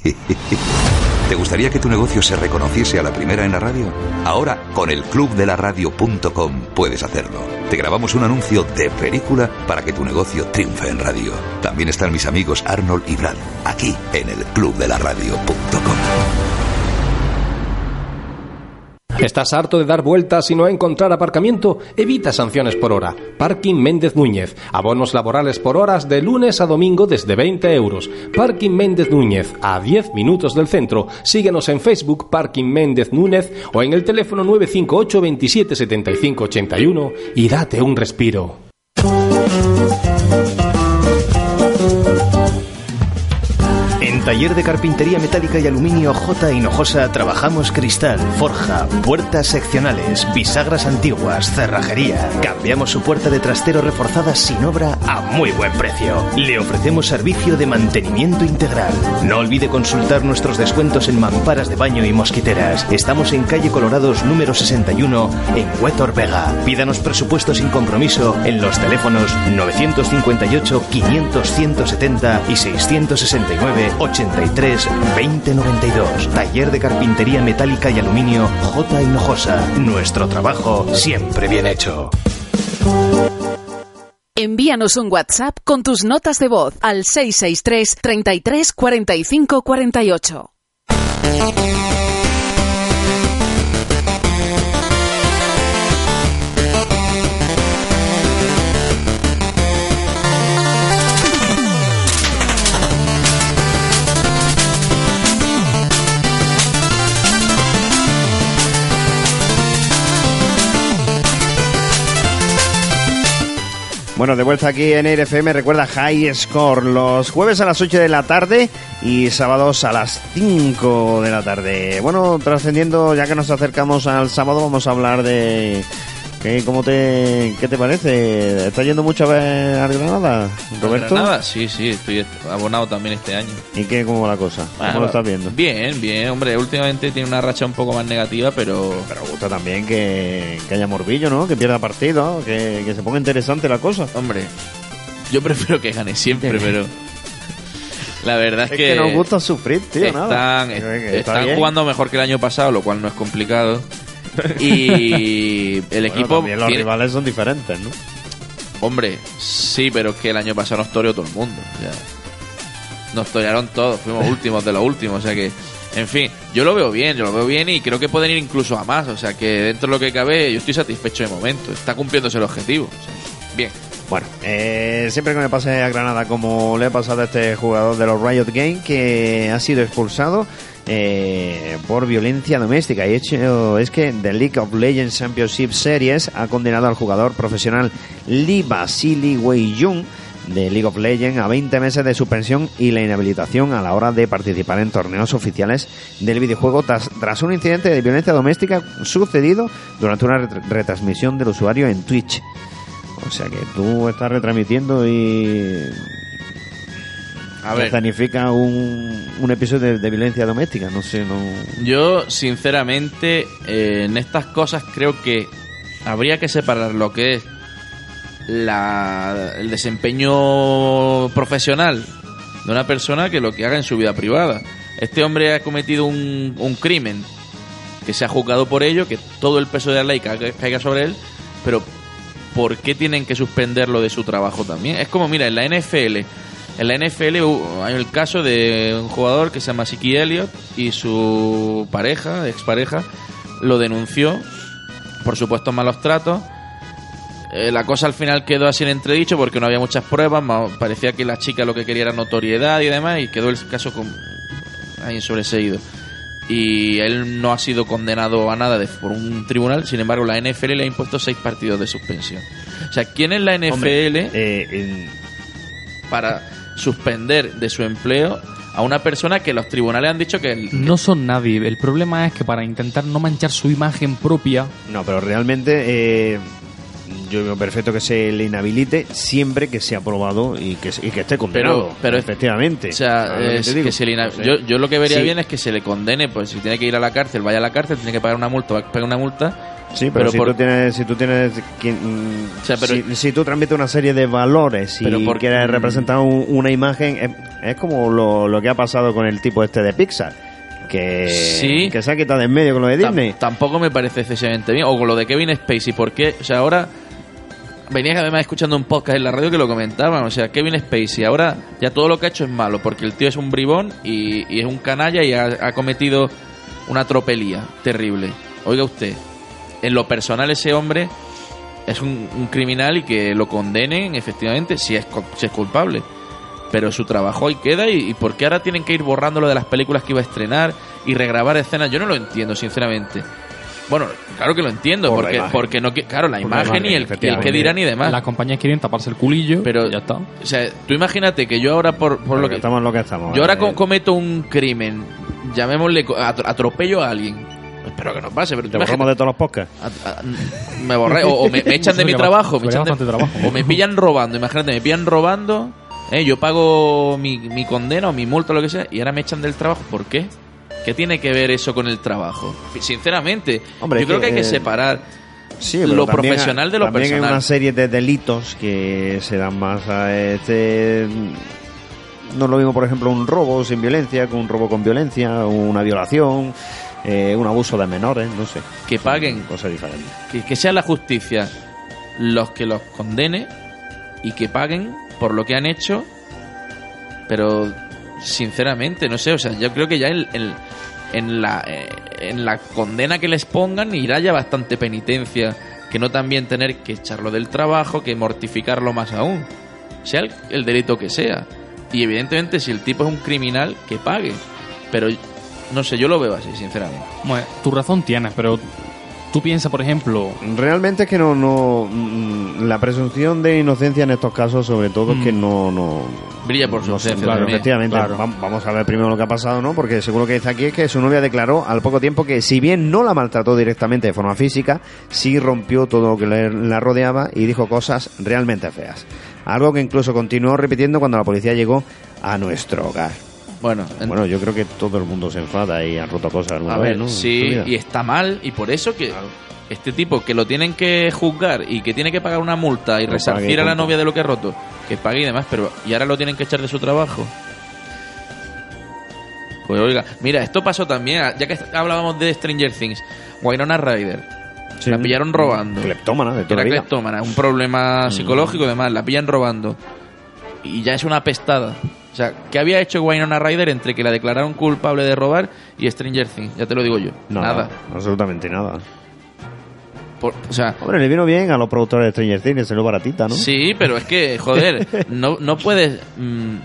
Speaker 8: ¿Te gustaría que tu negocio se reconociese a la primera en la radio? Ahora, con el clubdelaradio.com puedes hacerlo. Te grabamos un anuncio de película para que tu negocio triunfe en radio. También están mis amigos Arnold y Brad, aquí en el clubdelaradio.com.
Speaker 9: ¿Estás harto de dar vueltas y no encontrar aparcamiento? Evita sanciones por hora. Parking Méndez Núñez. Abonos laborales por horas de lunes a domingo desde 20 euros. Parking Méndez Núñez, a 10 minutos del centro. Síguenos en Facebook Parking Méndez Núñez o en el teléfono 958 27 75 81 y date un respiro.
Speaker 10: Taller de Carpintería Metálica y Aluminio J. Hinojosa trabajamos cristal, forja, puertas seccionales, bisagras antiguas, cerrajería. Cambiamos su puerta de trastero reforzada sin obra a muy buen precio. Le ofrecemos servicio de mantenimiento integral. No olvide consultar nuestros descuentos en mamparas de baño y mosquiteras. Estamos en calle Colorados número 61 en Huetor Vega. Pídanos presupuesto sin compromiso en los teléfonos 958 500 170 y 669 83 2092. Taller de Carpintería Metálica y Aluminio J. Hinojosa. Nuestro trabajo siempre bien hecho.
Speaker 1: Envíanos un WhatsApp con tus notas de voz al 663 33 45 48.
Speaker 2: Bueno, de vuelta aquí en Air FM, recuerda High Score los jueves a las 8 de la tarde y sábados a las 5 de la tarde. Bueno, trascendiendo, ya que nos acercamos al sábado, vamos a hablar de... ¿Qué, cómo te, ¿Qué te parece? ¿Estás yendo mucho a ver al Granada, Roberto?
Speaker 5: Granada, sí, sí, estoy abonado también este año.
Speaker 2: ¿Y qué, cómo va la cosa? ¿Cómo lo estás viendo?
Speaker 5: Bien, bien, hombre, últimamente tiene una racha un poco más negativa, pero...
Speaker 2: Pero gusta también que, que haya morbillo, ¿no? Que pierda partido, que, que se ponga interesante la cosa.
Speaker 5: Hombre, yo prefiero que gane siempre, pero... La verdad es,
Speaker 2: Es que nos gusta sufrir, tío,
Speaker 5: están,
Speaker 2: nada.
Speaker 5: est-
Speaker 2: Que- que está
Speaker 5: están jugando mejor que el año pasado, lo cual no es complicado. Y el
Speaker 2: Bueno,
Speaker 5: equipo...
Speaker 2: también los
Speaker 5: tiene-
Speaker 2: rivales son diferentes, ¿no?
Speaker 5: Hombre, sí, pero es que el año pasado nos toreó todo el mundo. o sea, nos torearon todos, fuimos últimos de los últimos. O sea que, en fin, yo lo veo bien, yo lo veo bien y creo que pueden ir incluso a más. O sea que dentro de lo que cabe, yo estoy satisfecho de momento. Está cumpliéndose el objetivo. o sea, bien.
Speaker 2: Bueno, eh, siempre que me pase a Granada, como le ha pasado a este jugador de los Riot Games, que ha sido expulsado eh, por violencia doméstica. Y hecho es que The League of Legends Championship Series ha condenado al jugador profesional Lee Basili Wei Jung de League of Legends a 20 meses de suspensión y la inhabilitación a la hora de participar en torneos oficiales del videojuego tras, un incidente de violencia doméstica sucedido durante una ret- retransmisión del usuario en Twitch. O sea que tú estás retransmitiendo y.
Speaker 5: A ver.
Speaker 2: Un, un episodio de, de violencia doméstica. No sé, no.
Speaker 5: Yo, sinceramente, eh, en estas cosas creo que habría que separar lo que es la, el desempeño profesional de una persona que lo que haga en su vida privada. Este hombre ha cometido un, un crimen que se ha juzgado por ello, que todo el peso de la ley caiga, caiga sobre él, pero ¿por qué tienen que suspenderlo de su trabajo también? Es como, mira, en la NFL, en la NFL hay el caso de un jugador que se llama Siki Elliott y su pareja, expareja, lo denunció por supuestos malos tratos. Eh, la cosa al final quedó así en entredicho porque no había muchas pruebas, ma- parecía que la chica lo que quería era notoriedad y demás, y quedó el caso con, ahí sobreseído. Y él no ha sido condenado a nada de- por un tribunal, sin embargo la NFL le ha impuesto seis partidos de suspensión. O sea, ¿quién es la NFL
Speaker 2: Hombre, eh,
Speaker 5: para suspender de su empleo a una persona que los tribunales han dicho que... el-
Speaker 3: No son nadie. El problema es que para intentar no manchar su imagen propia,
Speaker 2: No, pero realmente. eh, yo veo perfecto que se le inhabilite siempre que sea aprobado y que, y que esté condenado.
Speaker 5: Pero- pero-
Speaker 2: efectivamente.
Speaker 5: O sea,
Speaker 2: ¿Sabes lo que
Speaker 5: es se le yo, yo lo que vería
Speaker 2: sí.
Speaker 5: bien es que se le condene, pues si tiene que ir a la cárcel, vaya a la cárcel, tiene que pagar una multa, va a pagar una multa.
Speaker 2: Sí, pero, si,
Speaker 5: por-
Speaker 2: tú tienes, si tú tienes, mm,
Speaker 5: O sea, pero-
Speaker 2: si, si tú transmites una serie de valores y
Speaker 5: Pero por-
Speaker 2: quieres representar un- una imagen, es, Es como lo, lo que ha pasado con el tipo este de Pixar. Que,
Speaker 5: Sí.
Speaker 2: que se ha quitado de en medio con lo de Disney.
Speaker 5: tampoco me parece excesivamente bien. O con lo de Kevin Spacey, porque, o sea, ahora venía además escuchando un podcast en la radio que lo comentaban. O sea, Kevin Spacey ahora ya todo lo que ha hecho es malo, porque el tío es un bribón y, y es un canalla y ha, ha cometido una tropelía terrible. Oiga usted, en lo personal ese hombre es un, un criminal y que lo condenen efectivamente si es, co- si es culpable. Pero su trabajo ahí queda y, y ¿por qué ahora tienen que ir borrándolo de las películas que iba a estrenar y regrabar escenas? Yo no lo entiendo, sinceramente. Bueno, claro que lo entiendo,
Speaker 2: Por
Speaker 5: porque,
Speaker 2: imagen.
Speaker 5: porque no que- claro, la
Speaker 2: Por la
Speaker 5: imagen y
Speaker 2: imagen,
Speaker 5: el, el que dirán y demás.
Speaker 3: Las compañías quieren taparse el culillo,
Speaker 5: Pero
Speaker 3: ya está.
Speaker 5: O sea, tú imagínate que yo ahora por, por lo que
Speaker 2: estamos en lo que estamos.
Speaker 5: yo ahora
Speaker 2: eh.
Speaker 5: co- cometo un crimen, llamémosle atropello a alguien. Espero que no pase, pero
Speaker 2: Te borramos de todos los podcasts.
Speaker 5: a- a- me borré o, o me, me echan de mi trabajo, me echan de-
Speaker 3: trabajo.
Speaker 5: o me pillan robando, imagínate, me pillan robando, eh, yo pago mi, mi condena o mi multa o lo que sea y ahora me echan del trabajo, ¿por qué? ¿Qué tiene que ver eso con el trabajo? Sinceramente,
Speaker 2: Hombre,
Speaker 5: yo creo que,
Speaker 2: que,
Speaker 5: hay que separar
Speaker 2: Sí,
Speaker 5: lo profesional de lo
Speaker 2: también
Speaker 5: personal.
Speaker 2: hay una serie de delitos que se dan más a este. No es lo mismo, por ejemplo, un robo sin violencia que un robo con violencia, una violación, eh, un abuso de menores, no sé.
Speaker 5: que paguen
Speaker 2: Cosas diferentes.
Speaker 5: que, que sea la justicia los que los condene y que paguen por lo que han hecho, pero sinceramente, no sé, o sea, yo creo que ya en, en- en la, eh, en la condena que les pongan irá ya bastante penitencia, que no también tener que echarlo del trabajo, que mortificarlo más aún, sea el, el delito que sea. Y evidentemente si el tipo es un criminal, que pague, pero no sé, yo lo veo así, sinceramente.
Speaker 3: Bueno, tu razón tienes, pero tú piensas, por ejemplo,
Speaker 2: Realmente es que no, no, mm, la presunción de inocencia en estos casos, sobre todo, es que no, no,
Speaker 5: Brilla por su
Speaker 2: no sé,
Speaker 5: ausencia
Speaker 2: claro,
Speaker 5: también.
Speaker 2: efectivamente.
Speaker 3: claro.
Speaker 2: Vamos a ver primero lo que ha pasado, ¿no? Porque seguro que dice aquí es que su novia declaró al poco tiempo que, si bien no la maltrató directamente de forma física, sí rompió todo lo que le- la rodeaba y dijo cosas realmente feas. Algo que incluso continuó repitiendo cuando la policía llegó a nuestro hogar.
Speaker 5: Bueno, en-
Speaker 2: Bueno, yo creo que todo el mundo se enfada y ha roto cosas alguna
Speaker 5: A
Speaker 2: vez, ¿no?
Speaker 5: Sí, y está mal, y por eso que este tipo que lo tienen que juzgar y que tiene que pagar una multa y
Speaker 2: Lo
Speaker 5: resarcir a la novia de lo que ha roto, que pague y demás, pero y ahora lo tienen que echar de su trabajo. Pues oiga, mira, esto pasó también, ya que hablábamos de Stranger Things, Winona Ryder,
Speaker 2: Sí.
Speaker 5: la pillaron robando.
Speaker 2: Cleptómana de
Speaker 5: Era
Speaker 2: toda. Mm.
Speaker 5: cleptómana, un problema psicológico y demás, la pillan robando. Y ya es una pestada. O sea, ¿qué había hecho Winona Ryder entre que la declararon culpable de robar y Stranger Things? Ya te lo digo yo.
Speaker 2: Nada,
Speaker 5: Nada.
Speaker 2: absolutamente nada.
Speaker 5: Por- o sea,
Speaker 2: Hombre, le vino bien a los productores de Stranger Things, se lo baratita, ¿no?
Speaker 5: sí, pero es que, joder, no, no puedes... mm,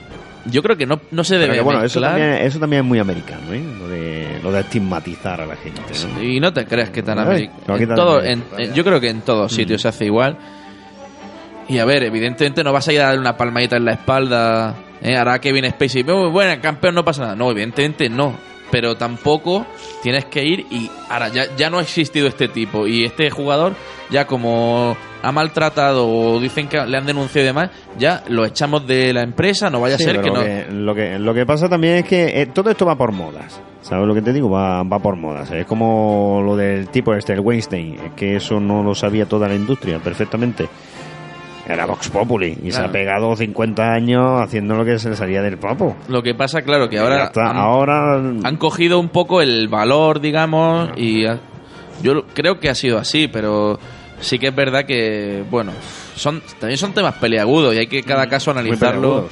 Speaker 5: yo creo que no, no se debe
Speaker 2: que, bueno, eso también, eso también es muy americano, ¿eh? Lo de, lo de estigmatizar a la gente. ¿no?
Speaker 5: Y no te creas que tan
Speaker 2: Eh,
Speaker 5: americano. En todo, en- en- yo creo que en todos
Speaker 2: Mm.
Speaker 5: sitios se hace igual. Y a ver, evidentemente no vas a ir a darle una palmadita en la espalda. ¿Eh? Hará Kevin Spacey. Muy bueno, campeón, no pasa nada. No, evidentemente no. Pero tampoco tienes que ir y ahora ya, ya no ha existido este tipo. Y este jugador, ya como ha maltratado o dicen que le han denunciado y demás, ya lo echamos de la empresa. No vaya
Speaker 2: Sí,
Speaker 5: a ser que no.
Speaker 2: lo, que, lo, que, lo que pasa también es que eh, todo esto va por modas. ¿Sabes lo que te digo? Va, va por modas. Es como lo del tipo este, el Weinstein, es que eso no lo sabía toda la industria perfectamente. Era Vox Populi y se ha pegado 50 años haciendo lo que se le salía del papo.
Speaker 5: Lo que pasa, claro, que ahora han-
Speaker 2: ahora
Speaker 5: han cogido un poco el valor, digamos, y ha- yo creo que ha sido así, pero sí que es verdad que, bueno, son también son temas peleagudos y hay que cada caso
Speaker 2: muy
Speaker 5: analizarlo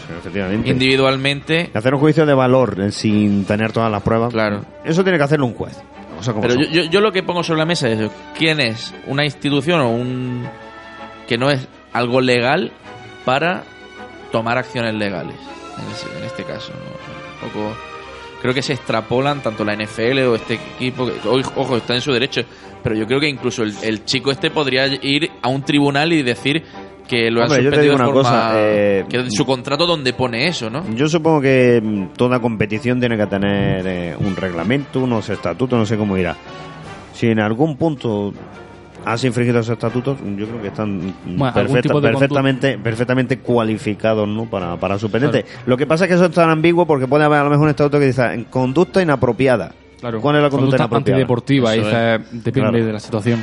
Speaker 5: individualmente.
Speaker 2: Y hacer un juicio de valor eh, sin tener todas las pruebas.
Speaker 5: Claro.
Speaker 2: Eso tiene que hacerlo un juez. Vamos a como
Speaker 5: Pero yo, yo lo que pongo sobre la mesa es quién es una institución o un que no es algo legal para tomar acciones legales en, ese- en este caso. ¿no? Un poco creo que se extrapolan tanto la NFL o este equipo que ojo, está en su derecho, pero yo creo que incluso el, el chico este podría ir a un tribunal y decir que lo han
Speaker 2: Hombre, te
Speaker 5: suspendido de
Speaker 2: una
Speaker 5: forma
Speaker 2: cosa, eh,
Speaker 5: que su contrato donde pone eso, ¿no?
Speaker 2: Yo supongo que mm, toda competición tiene que tener eh, un reglamento, unos estatutos, no sé cómo irá. Si en algún punto has infringido esos estatutos, yo creo que están
Speaker 3: Bueno,
Speaker 2: perfecta- perfectamente, perfectamente cualificados ¿no? para, para suspenderte. Lo que pasa es que eso es tan ambiguo porque puede haber a lo mejor un estatuto que dice conducta inapropiada.
Speaker 3: claro,
Speaker 2: ¿Cuál es la conducta inapropiada?
Speaker 3: antideportiva, dice, depende
Speaker 2: Claro.
Speaker 3: de la situación.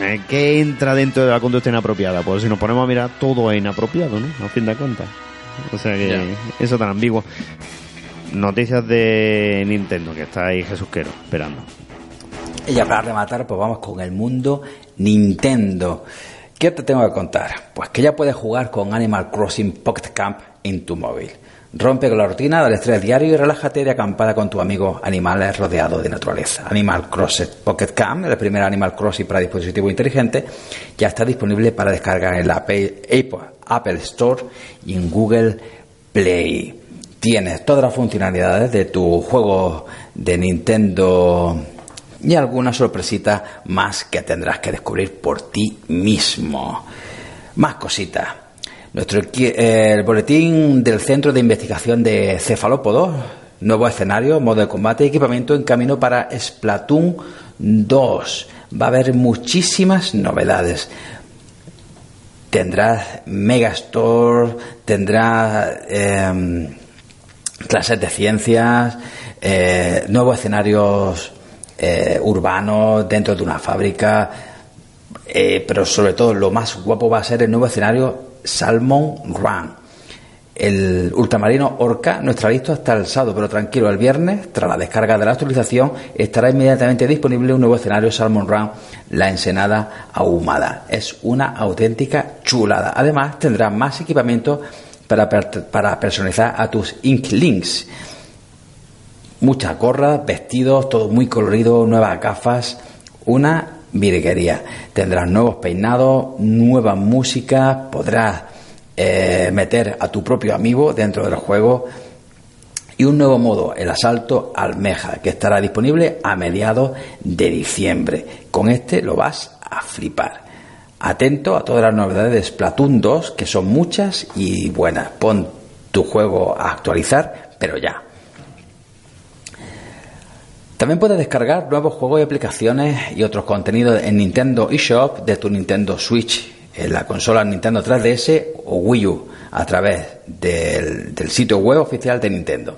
Speaker 2: Eh, ¿Qué entra dentro de la conducta inapropiada? Pues si nos ponemos a mirar, todo es inapropiado, ¿no? A fin de cuentas. O sea que eso tan ambiguo. Noticias de Nintendo, que está ahí Jesús Quero esperando.
Speaker 6: Y ya para rematar, pues vamos con el mundo Nintendo. ¿Qué te tengo que contar? Pues que ya puedes jugar con Animal Crossing Pocket Camp en tu móvil. Rompe con la rutina del estrés diario y relájate de acampada con tu amigo animales rodeado de naturaleza. Animal Crossing Pocket Camp, el primer Animal Crossing para dispositivo inteligente, ya está disponible para descargar en la Apple Apple Store y en Google Play. Tienes todas las funcionalidades de tu juego de Nintendo y alguna sorpresita más que tendrás que descubrir por ti mismo. Más cositas. Nuestro eh, el boletín del Centro de Investigación de Cefalópodos, nuevo escenario, modo de combate y equipamiento en camino para Splatoon 2. Va a haber muchísimas novedades. Tendrás Megastore, tendrás em, clases de ciencias, eh, nuevos escenarios eh, dentro de una fábrica, pero sobre todo lo más guapo va a ser el nuevo escenario Salmon Run. El ultramarino Orca no estará listo hasta el sábado, pero tranquilo, el viernes, tras la descarga de la actualización, estará inmediatamente disponible un nuevo escenario Salmon Run, la Ensenada Ahumada. Es una auténtica chulada. Además, tendrá más equipamiento para, para personalizar a tus Inklings. Muchas gorras, vestidos, todo muy colorido, nuevas gafas, una virguería. Tendrás nuevos peinados, nueva música, podrás eh, meter a tu propio amigo dentro del juego y un nuevo modo, el asalto almeja, que estará disponible a mediados de diciembre. Con este lo vas a flipar. Atento a todas las novedades de Splatoon 2, que son muchas y buenas. Pon tu juego a actualizar, pero ya. También puedes descargar nuevos juegos y aplicaciones y otros contenidos en Nintendo eShop de tu Nintendo Switch, en la consola Nintendo 3DS o Wii U a través del, sitio web oficial de Nintendo.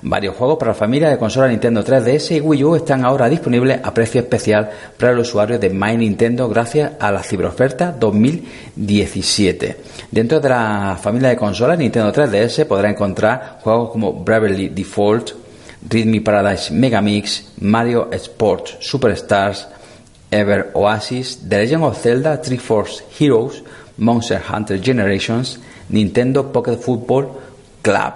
Speaker 6: Varios juegos para la familia de consola Nintendo 3DS y Wii U están ahora disponibles a precio especial para el usuario de My Nintendo gracias a la ciberoferta 2017. Dentro de la familia de consolas Nintendo 3DS podrá encontrar juegos como Bravely Default, Readme Paradise Megamix, Mario Sports Superstars, Ever Oasis, The Legend of Zelda Triforce Heroes, Monster Hunter Generations, Nintendo Pocket Football Club.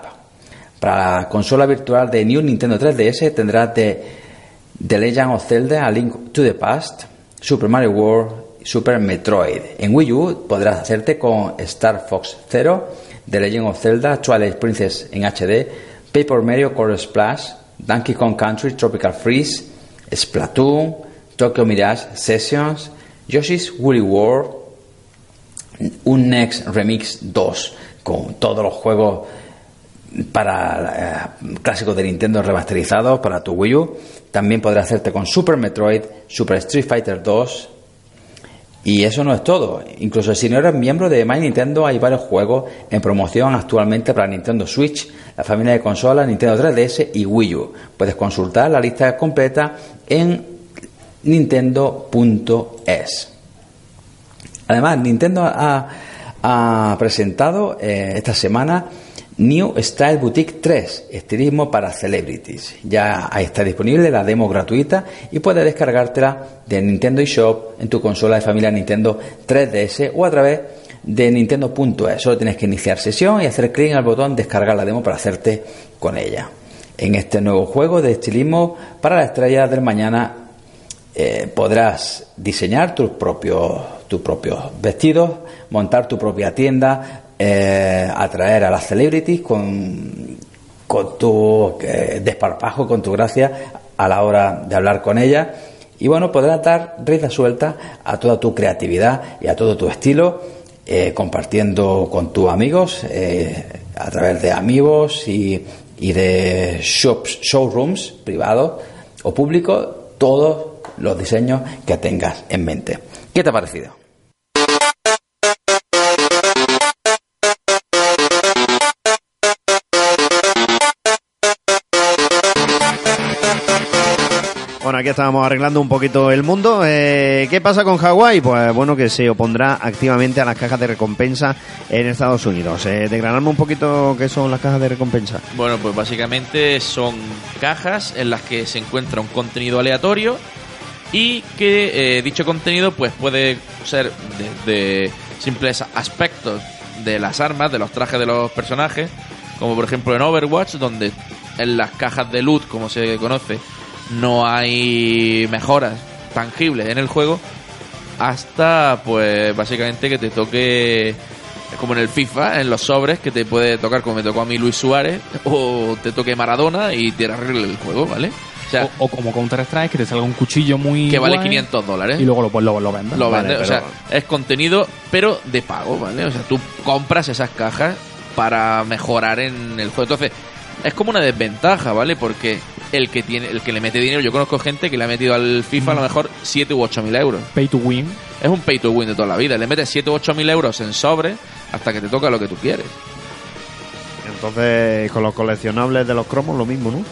Speaker 6: Para la consola virtual de New Nintendo 3DS tendrás The Legend of Zelda A Link to the Past, Super Mario World, Super Metroid. En Wii U podrás hacerte con Star Fox Zero, The Legend of Zelda, Twilight Princess en HD, Paper Mario Color Splash, Donkey Kong Country Tropical Freeze, Splatoon, Tokyo Mirage Sessions, Yoshi's Woolly World, un Next Remix 2 con todos los juegos para eh, clásicos de Nintendo remasterizados para tu Wii U. También podrás hacerte con Super Metroid, Super Street Fighter 2, y eso no es todo. Incluso si no eres miembro de My Nintendo, hay varios juegos en promoción actualmente para Nintendo Switch, la familia de consolas Nintendo 3DS y Wii U. Puedes consultar la lista completa en nintendo.es. Además, Nintendo ha, presentado eh, esta semana New Style Boutique 3, estilismo para celebrities. Ya está disponible la demo gratuita y puedes descargártela de Nintendo eShop en tu consola de familia Nintendo 3DS o a través de Nintendo.es. Solo tienes que iniciar sesión y hacer clic en el botón descargar la demo para hacerte con ella. En este nuevo juego de estilismo para la estrella del mañana eh, podrás diseñar tus propios, tus propios vestidos, montar tu propia tienda, eh, atraer a las celebrities con, con tu eh, desparpajo, con tu gracia a la hora de hablar con ellas. Y bueno, podrás dar rienda suelta a toda tu creatividad y a todo tu estilo, eh, compartiendo con tus amigos a través de amigos y, y de shops, showrooms privados o públicos, todos los diseños que tengas en mente. ¿Qué te ha parecido?
Speaker 2: Estábamos arreglando un poquito el mundo. Eh, ¿Qué pasa con Hawái? Pues bueno, que se opondrá activamente a las cajas de recompensa en Estados Unidos. Eh, un poquito qué son las cajas de recompensa.
Speaker 5: Bueno, pues básicamente son cajas en las que se encuentra un contenido aleatorio y que eh, dicho contenido pues puede ser desde simples aspectos de las armas, de los trajes de los personajes, como por ejemplo en Overwatch, donde en las cajas de loot, como se conoce, no hay mejoras tangibles en el juego, hasta pues básicamente que te toque como en el FIFA, en los sobres, que te puede tocar como me tocó a mí Luis Suárez, o te toque Maradona y te arregle el juego, ¿vale? O sea,
Speaker 3: O, o como Counter Strike, que te salga un cuchillo muy.
Speaker 5: que vale
Speaker 3: guay
Speaker 5: 500 dólares.
Speaker 3: Y luego lo, pues, lo, lo vendes.
Speaker 5: Lo
Speaker 2: Vale,
Speaker 5: vende, o sea, es contenido, pero de pago, ¿vale? O sea, tú compras esas cajas para mejorar en el juego. Entonces, es como una desventaja, ¿vale? Porque el que tiene, el que le mete dinero, yo conozco gente que le ha metido al FIFA a lo mejor 7 u 8 mil euros.
Speaker 3: Pay to win.
Speaker 5: Es un pay to win de toda la vida. Le metes 7 u 8 mil euros en sobre hasta que te toca lo que tú quieres.
Speaker 2: Entonces, con los coleccionables de los cromos, lo mismo, ¿no?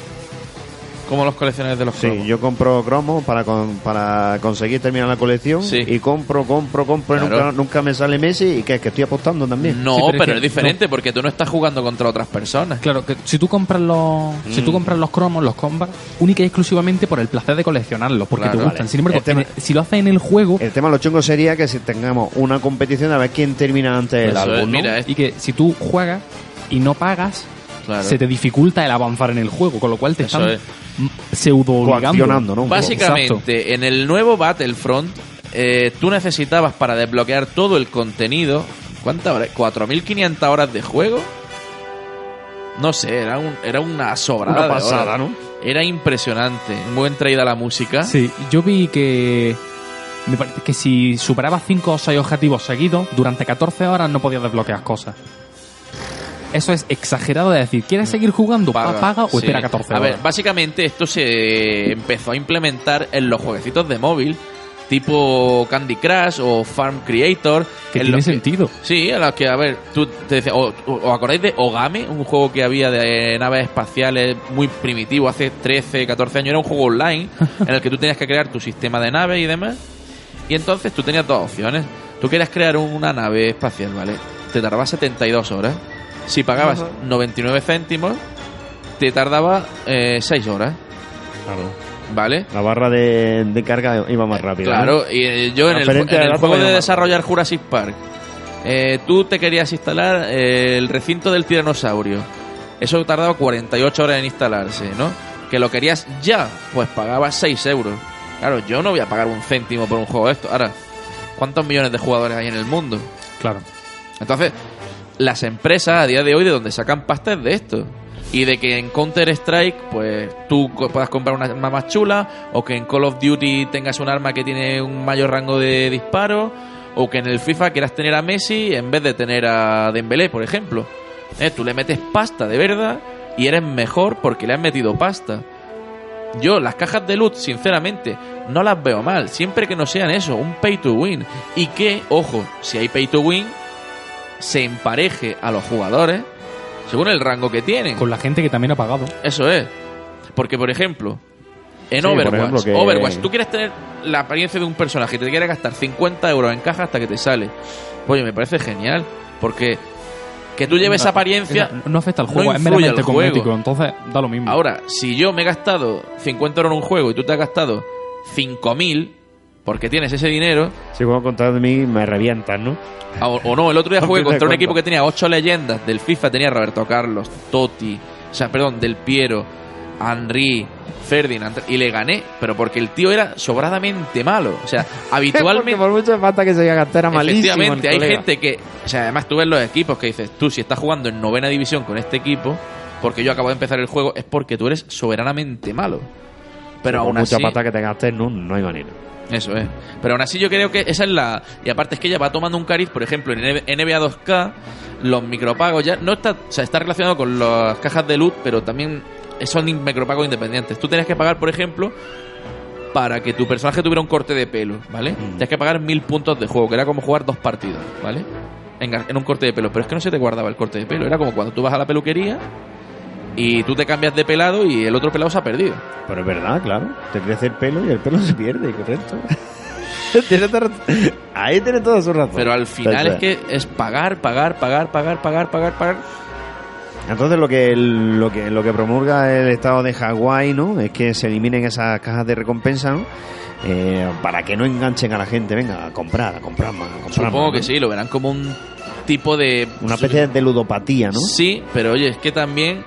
Speaker 5: Como los colecciones de los
Speaker 2: Sí,
Speaker 5: cromos.
Speaker 2: yo compro cromos para, con- para conseguir terminar la colección
Speaker 5: Sí.
Speaker 2: y compro, compro, compro y nunca, nunca me sale Messi y que es que estoy apostando también.
Speaker 5: No,
Speaker 3: Sí, pero es
Speaker 5: pero,
Speaker 3: que
Speaker 5: es diferente porque tú no estás jugando contra otras personas.
Speaker 3: Claro, que si tú compras los, si tú compras los cromos, los combats, única y exclusivamente por el placer de coleccionarlos, porque
Speaker 5: Claro,
Speaker 3: te gustan.
Speaker 2: vale.
Speaker 3: Sin embargo,
Speaker 2: tema-
Speaker 3: el- si lo haces en el juego
Speaker 2: El tema de los chungos sería que si tengamos una competición a ver quién termina antes el
Speaker 5: es,
Speaker 2: álbum, ¿no?
Speaker 5: mira, es-
Speaker 3: y que si tú juegas y no pagas,
Speaker 5: Claro.
Speaker 3: se te dificulta el avanzar en el juego, con lo cual te
Speaker 5: Eso
Speaker 3: están
Speaker 5: es.
Speaker 3: m- pseudo obligando.
Speaker 5: Básicamente, en el nuevo Battlefront, eh, tú necesitabas para desbloquear todo el contenido. ¿Cuántas horas? ¿4.500 horas de juego? No sé, era, un, era una sobrada.
Speaker 2: Una
Speaker 5: de
Speaker 2: pasada,
Speaker 5: horas.
Speaker 2: ¿no?
Speaker 5: Era impresionante. Muy bien traída la música.
Speaker 3: Sí, yo vi que me parece que si superabas 5 o 6 objetivos seguidos, durante 14 horas no podías desbloquear cosas. Eso es exagerado de decir, ¿quieres seguir jugando? Pa- Paga, o
Speaker 5: sí.
Speaker 3: espera 14
Speaker 5: A
Speaker 3: horas.
Speaker 5: ver, básicamente esto se empezó a implementar en los jueguecitos de móvil, tipo Candy Crush o Farm Creator.
Speaker 3: que
Speaker 5: en
Speaker 3: tiene
Speaker 5: que-
Speaker 3: sentido.
Speaker 5: Sí, a los que, a ver, tú te decías, o, o- ¿os acordáis de Ogame? Un juego que había de naves espaciales muy primitivo hace 13, 14 años. Era un juego online en el que tú tenías que crear tu sistema de naves y demás. Y entonces tú tenías dos opciones. Tú querías crear una nave espacial, ¿vale? Te tardaba 72 horas. Si pagabas 99 céntimos, te tardaba 6 horas,
Speaker 2: Claro.
Speaker 5: ¿vale?
Speaker 2: La barra de, de carga iba más rápido. ¿no?
Speaker 5: Claro, y eh, yo en el, en juego de desarrollar Jurassic Park, eh, tú te querías instalar eh, el recinto del tiranosaurio. Eso tardaba 48 horas en instalarse, ¿no? Que lo querías ya, pues pagabas 6 euros. Claro, yo no voy a pagar un céntimo por un juego de esto. Ahora, ¿cuántos millones de jugadores hay en el mundo?
Speaker 3: Claro.
Speaker 5: Entonces, las empresas a día de hoy de donde sacan pasta es de esto. Y de que en Counter Strike, pues tú puedas comprar una arma más chula, o que en Call of Duty tengas un arma que tiene un mayor rango de disparo, o que en el FIFA quieras tener a Messi en vez de tener a Dembélé, por ejemplo. Eh, Tú le metes pasta de verdad y eres mejor porque le has metido pasta. Yo, las cajas de loot, sinceramente, no las veo mal. Siempre que no sean eso, un pay to win. Y que, ojo, si hay pay to win, se empareje a los jugadores según el rango que tienen.
Speaker 3: Con la gente que también ha pagado.
Speaker 5: Eso es. Porque, por ejemplo, en
Speaker 2: Sí,
Speaker 5: Overwatch,
Speaker 2: ejemplo, que-
Speaker 5: Overwatch, tú quieres tener la apariencia de un personaje y te quieres gastar 50 euros en caja hasta que te sale. Oye, me parece genial. Porque que tú lleves esa apariencia
Speaker 3: No, no afecta al
Speaker 5: no
Speaker 3: juego, es
Speaker 5: influye
Speaker 3: meramente
Speaker 5: al juego.
Speaker 3: cosmético, entonces da lo mismo.
Speaker 5: Ahora, si yo me he gastado 50 euros en un juego y tú te has gastado 5.000 porque tienes ese dinero,
Speaker 2: Si juego contra de mí, me revientan, ¿no?
Speaker 5: o, o no, el otro día jugué contra un equipo que tenía 8 leyendas del FIFA, tenía Roberto Carlos, Totti, o sea, perdón, Del Piero, Henry, Ferdinand, y le gané, pero porque el tío era sobradamente malo. O sea, habitualmente...
Speaker 2: por mucho falta que se haya gastado era malísimo.
Speaker 5: Efectivamente, hay gente que. O sea, además tú ves los equipos que dices, tú si estás jugando en novena división con este equipo, porque yo acabo de empezar el juego, es porque tú eres soberanamente malo. Pero
Speaker 2: Por
Speaker 5: aún
Speaker 2: mucha
Speaker 5: así.
Speaker 2: pata que te gastes, no, no hay manera.
Speaker 5: Eso es. Pero aún así yo creo que esa es la... Y aparte es que ella va tomando un cariz, por ejemplo, en NBA 2K, los micropagos ya... No está... O sea, está relacionado con las cajas de loot, pero también son micropagos independientes. Tú tenías que pagar, por ejemplo, para que tu personaje tuviera un corte de pelo, ¿vale? Tenías que pagar mil puntos de juego, que era como jugar dos partidos, ¿vale? En, en un corte de pelo. Pero es que no se te guardaba el corte de pelo. Era como cuando tú vas a la peluquería Y tú te cambias de pelado y el otro pelado se ha perdido.
Speaker 2: Pero es verdad, claro. Te crece el pelo y el pelo se pierde, correcto. Ahí tiene todo su razón.
Speaker 5: Pero al final es que es pagar, pagar, pagar, pagar, pagar, pagar, pagar.
Speaker 2: Entonces lo que, lo que lo que promulga el estado de Hawái, ¿no? Es que se eliminen esas cajas de recompensa, ¿no? Eh, para que no enganchen a la gente, venga, a comprar, a comprar más, a comprar
Speaker 5: Supongo
Speaker 2: más,
Speaker 5: que
Speaker 2: ¿no?
Speaker 5: sí, lo verán como un tipo de...
Speaker 2: Una especie de ludopatía, ¿no?
Speaker 5: Sí, pero oye, es que también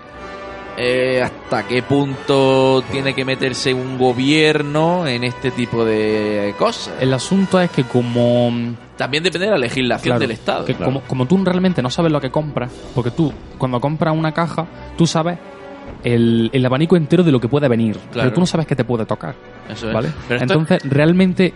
Speaker 5: eh, hasta qué punto tiene que meterse un gobierno en este tipo de cosas.
Speaker 3: El asunto es que como...
Speaker 5: También depende de la legislación
Speaker 3: Claro,
Speaker 5: del Estado.
Speaker 3: que como, como tú realmente no sabes lo que compras, porque tú, cuando compras una caja, tú sabes el, el abanico entero de lo que puede venir, pero tú no sabes qué te puede tocar.
Speaker 5: Eso es.
Speaker 3: ¿Vale?
Speaker 5: Pero esto-
Speaker 3: Entonces, realmente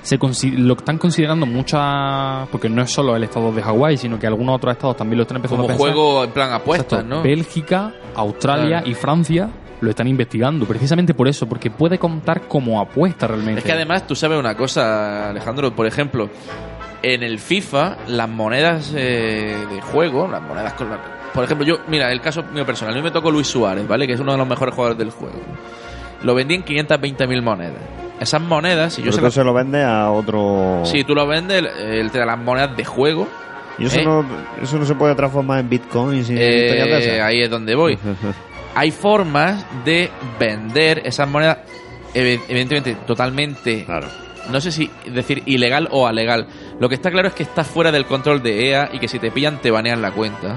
Speaker 3: se lo están considerando muchas. Porque no es solo el estado de Hawái, sino que algunos otros estados también lo están empezando
Speaker 5: como
Speaker 3: a pensar.
Speaker 5: juego en plan apuestas,
Speaker 3: Exacto.
Speaker 5: ¿no?
Speaker 3: Bélgica, Australia
Speaker 5: Claro.
Speaker 3: y Francia lo están investigando, precisamente por eso, porque puede contar como apuesta realmente.
Speaker 5: Es que además tú sabes una cosa, Alejandro, por ejemplo, en el FIFA las monedas eh, de juego, las monedas con la- Por ejemplo, yo, mira, el caso mío personal, a mí me tocó Luis Suárez, ¿vale? Que es uno de los mejores jugadores del juego. Lo vendí en 520.000 monedas. Esas monedas, si yo
Speaker 2: Pero
Speaker 5: se
Speaker 2: tú se lo vende a otro...
Speaker 5: Si tú lo vendes, te da las monedas de juego.
Speaker 2: Y eso,
Speaker 5: ¿eh?
Speaker 2: no, eso no se puede transformar en bitcoins y
Speaker 5: Eh, ahí es donde voy. Hay formas de vender esas monedas, ev- evidentemente, totalmente. No sé si decir ilegal o alegal. Lo que está claro es que está fuera del control de EA y que si te pillan te banean la cuenta.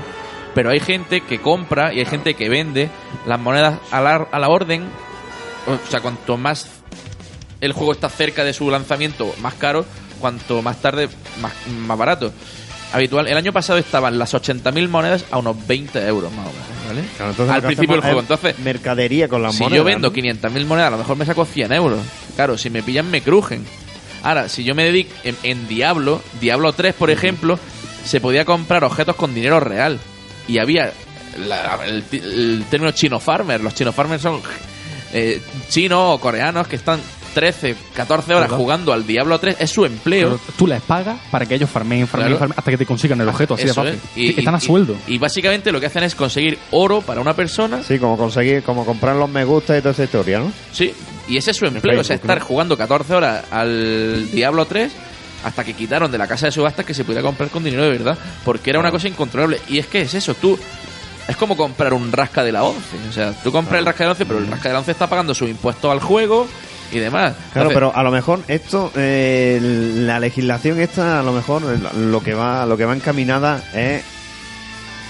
Speaker 5: Pero hay gente que compra y hay gente que vende las monedas a la, a la orden. O sea, cuanto más el juego está cerca de su lanzamiento, más caro. Cuanto más tarde, más, más barato. Habitual. El año pasado estaban las 80.000 monedas a unos 20 euros más o menos, ¿vale?
Speaker 2: Entonces
Speaker 5: Al principio del juego.
Speaker 2: es
Speaker 5: Entonces,
Speaker 2: mercadería con las
Speaker 5: si
Speaker 2: monedas.
Speaker 5: yo vendo
Speaker 2: ¿no?
Speaker 5: 500.000 monedas, a lo mejor me saco 100 euros. Claro, si me pillan, me crujen. Ahora, si yo me dedico en, en Diablo, Diablo 3, por ejemplo, se podía comprar objetos con dinero real. Y había la- el, ti- el término chino farmer. Los chino farmers son eh, chinos o coreanos que están 13, 14 horas
Speaker 3: Claro.
Speaker 5: jugando al Diablo 3. Es su empleo.
Speaker 3: Pero tú les pagas para que ellos farmeen, farmeen,
Speaker 5: Claro.
Speaker 3: farmeen, hasta que te consigan el objeto, así de
Speaker 5: Eso
Speaker 3: fácil.
Speaker 5: es. Y-
Speaker 3: Están
Speaker 5: y-
Speaker 3: a sueldo.
Speaker 5: Y, y básicamente lo que hacen es conseguir oro para una persona.
Speaker 2: Sí, como conseguir, como comprar los me gusta y toda esa historia, ¿no?
Speaker 5: Sí, y ese es su empleo, o sea,
Speaker 2: Facebook,
Speaker 5: estar
Speaker 2: ¿no?
Speaker 5: jugando 14 horas al Diablo 3 hasta que quitaron de la casa de subastas que se pudiera comprar con dinero de verdad, porque era una cosa incontrolable. Y es que es eso, tú... Es como comprar un rasca de la 11. O sea, tú compras el rasca de la 11, pero el rasca de la 11 está pagando su impuesto al juego y demás.
Speaker 2: Claro, pero a lo mejor esto, eh, la legislación esta, a lo mejor eh, lo que va, lo que va encaminada es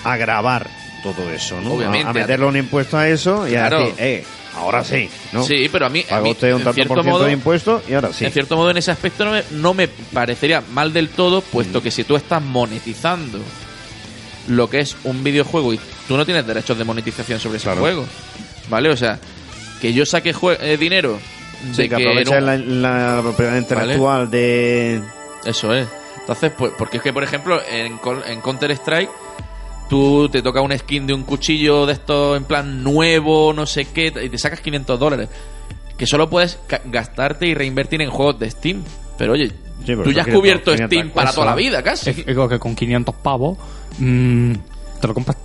Speaker 2: agravar todo eso, ¿no?
Speaker 5: Obviamente.
Speaker 2: A, a meterle un impuesto a eso y
Speaker 5: Claro.
Speaker 2: a decir, eh, ahora sí, ¿no?
Speaker 5: Sí, pero a mí...
Speaker 2: Paga usted un tanto por ciento
Speaker 5: modo-
Speaker 2: de impuestos y ahora sí.
Speaker 5: En cierto modo, en ese aspecto no me, no me parecería mal del todo,
Speaker 2: Mm.
Speaker 5: puesto que si tú estás monetizando lo que es un videojuego y tú no tienes derechos de monetización sobre ese
Speaker 2: Claro.
Speaker 5: juego, ¿vale? O sea, que yo saque jue- eh, dinero de
Speaker 2: Sí, que
Speaker 5: que
Speaker 2: la, la propiedad intelectual de...
Speaker 5: Eso es. Entonces, pues, porque es que, por ejemplo, en, Col- en Counter-Strike, tú te toca un skin de un cuchillo de esto en plan nuevo, no sé qué, y te sacas 500 dólares. Que solo puedes gastarte y reinvertir en juegos de Steam. Pero oye,
Speaker 2: pero
Speaker 5: tú ya has
Speaker 2: 500,
Speaker 5: cubierto
Speaker 2: 500
Speaker 5: Steam para toda la vida, casi.
Speaker 3: Es, es como que con 500 pavos mm, te lo compras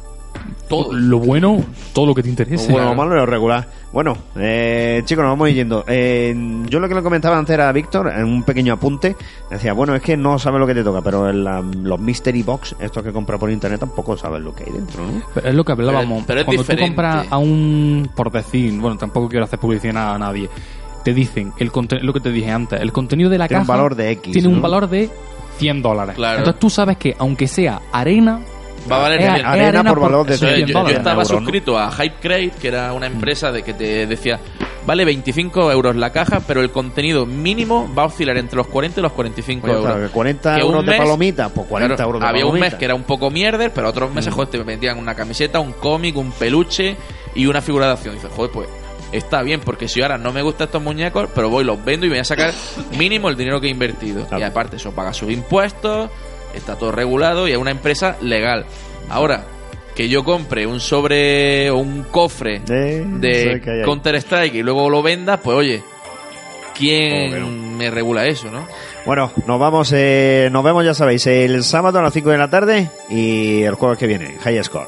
Speaker 5: Todo.
Speaker 3: Lo bueno, todo lo que te interese.
Speaker 2: Bueno, lo malo lo regular. Bueno, eh, chicos, nos vamos a ir yendo. Eh, yo lo que le comentaba antes era a Víctor, en un pequeño apunte, decía, bueno, es que no sabes lo que te toca, pero en la- los Mystery Box, estos que compra por internet, tampoco sabes lo que hay dentro, ¿no?
Speaker 3: Pero es lo que hablábamos.
Speaker 5: Pero- pero es
Speaker 3: Cuando
Speaker 5: diferente.
Speaker 3: tú compras a un, por decir, bueno, tampoco quiero hacer publicidad a nadie, te dicen, el lo que te dije antes, el contenido de la
Speaker 2: Tiene un
Speaker 3: caja
Speaker 2: valor de X,
Speaker 3: tiene un valor de 100 dólares.
Speaker 5: Claro.
Speaker 3: Entonces tú sabes que aunque sea arena,
Speaker 5: Va a valer
Speaker 3: es-
Speaker 5: 100.
Speaker 3: es
Speaker 2: Arena por valor de
Speaker 5: Eso es,
Speaker 3: 100
Speaker 5: yo, yo estaba
Speaker 2: euros, ¿no?
Speaker 5: suscrito a Hypecrate, que era una empresa de que te decía, vale 25 euros la caja, pero el contenido mínimo va a oscilar entre los 40 y los 45
Speaker 2: Oye,
Speaker 5: euros.
Speaker 2: claro, que 40
Speaker 5: Que un
Speaker 2: euros de
Speaker 5: mes-
Speaker 2: palomitas, pues 40
Speaker 5: Claro,
Speaker 2: euros de
Speaker 5: había un mes que era un poco mierder, pero otros meses, joder, te vendían una camiseta, un cómic, un peluche y una figura de acción. dices, joder, pues está bien, porque si ahora no me gustan estos muñecos, pero voy, los vendo y voy a sacar mínimo el dinero que he invertido.
Speaker 2: Claro.
Speaker 5: Y aparte, eso paga sus impuestos, está todo regulado y es una empresa legal. Ahora, que yo compre un sobre o un cofre
Speaker 2: De-
Speaker 5: de
Speaker 2: sé que hay ahí.
Speaker 5: Counter Strike y luego lo venda, pues oye, ¿quién
Speaker 2: no.
Speaker 5: me regula eso, no?
Speaker 2: Bueno, nos vamos, eh, nos vemos, ya sabéis, el sábado a las 5 de la tarde y el jueves que viene, High Score.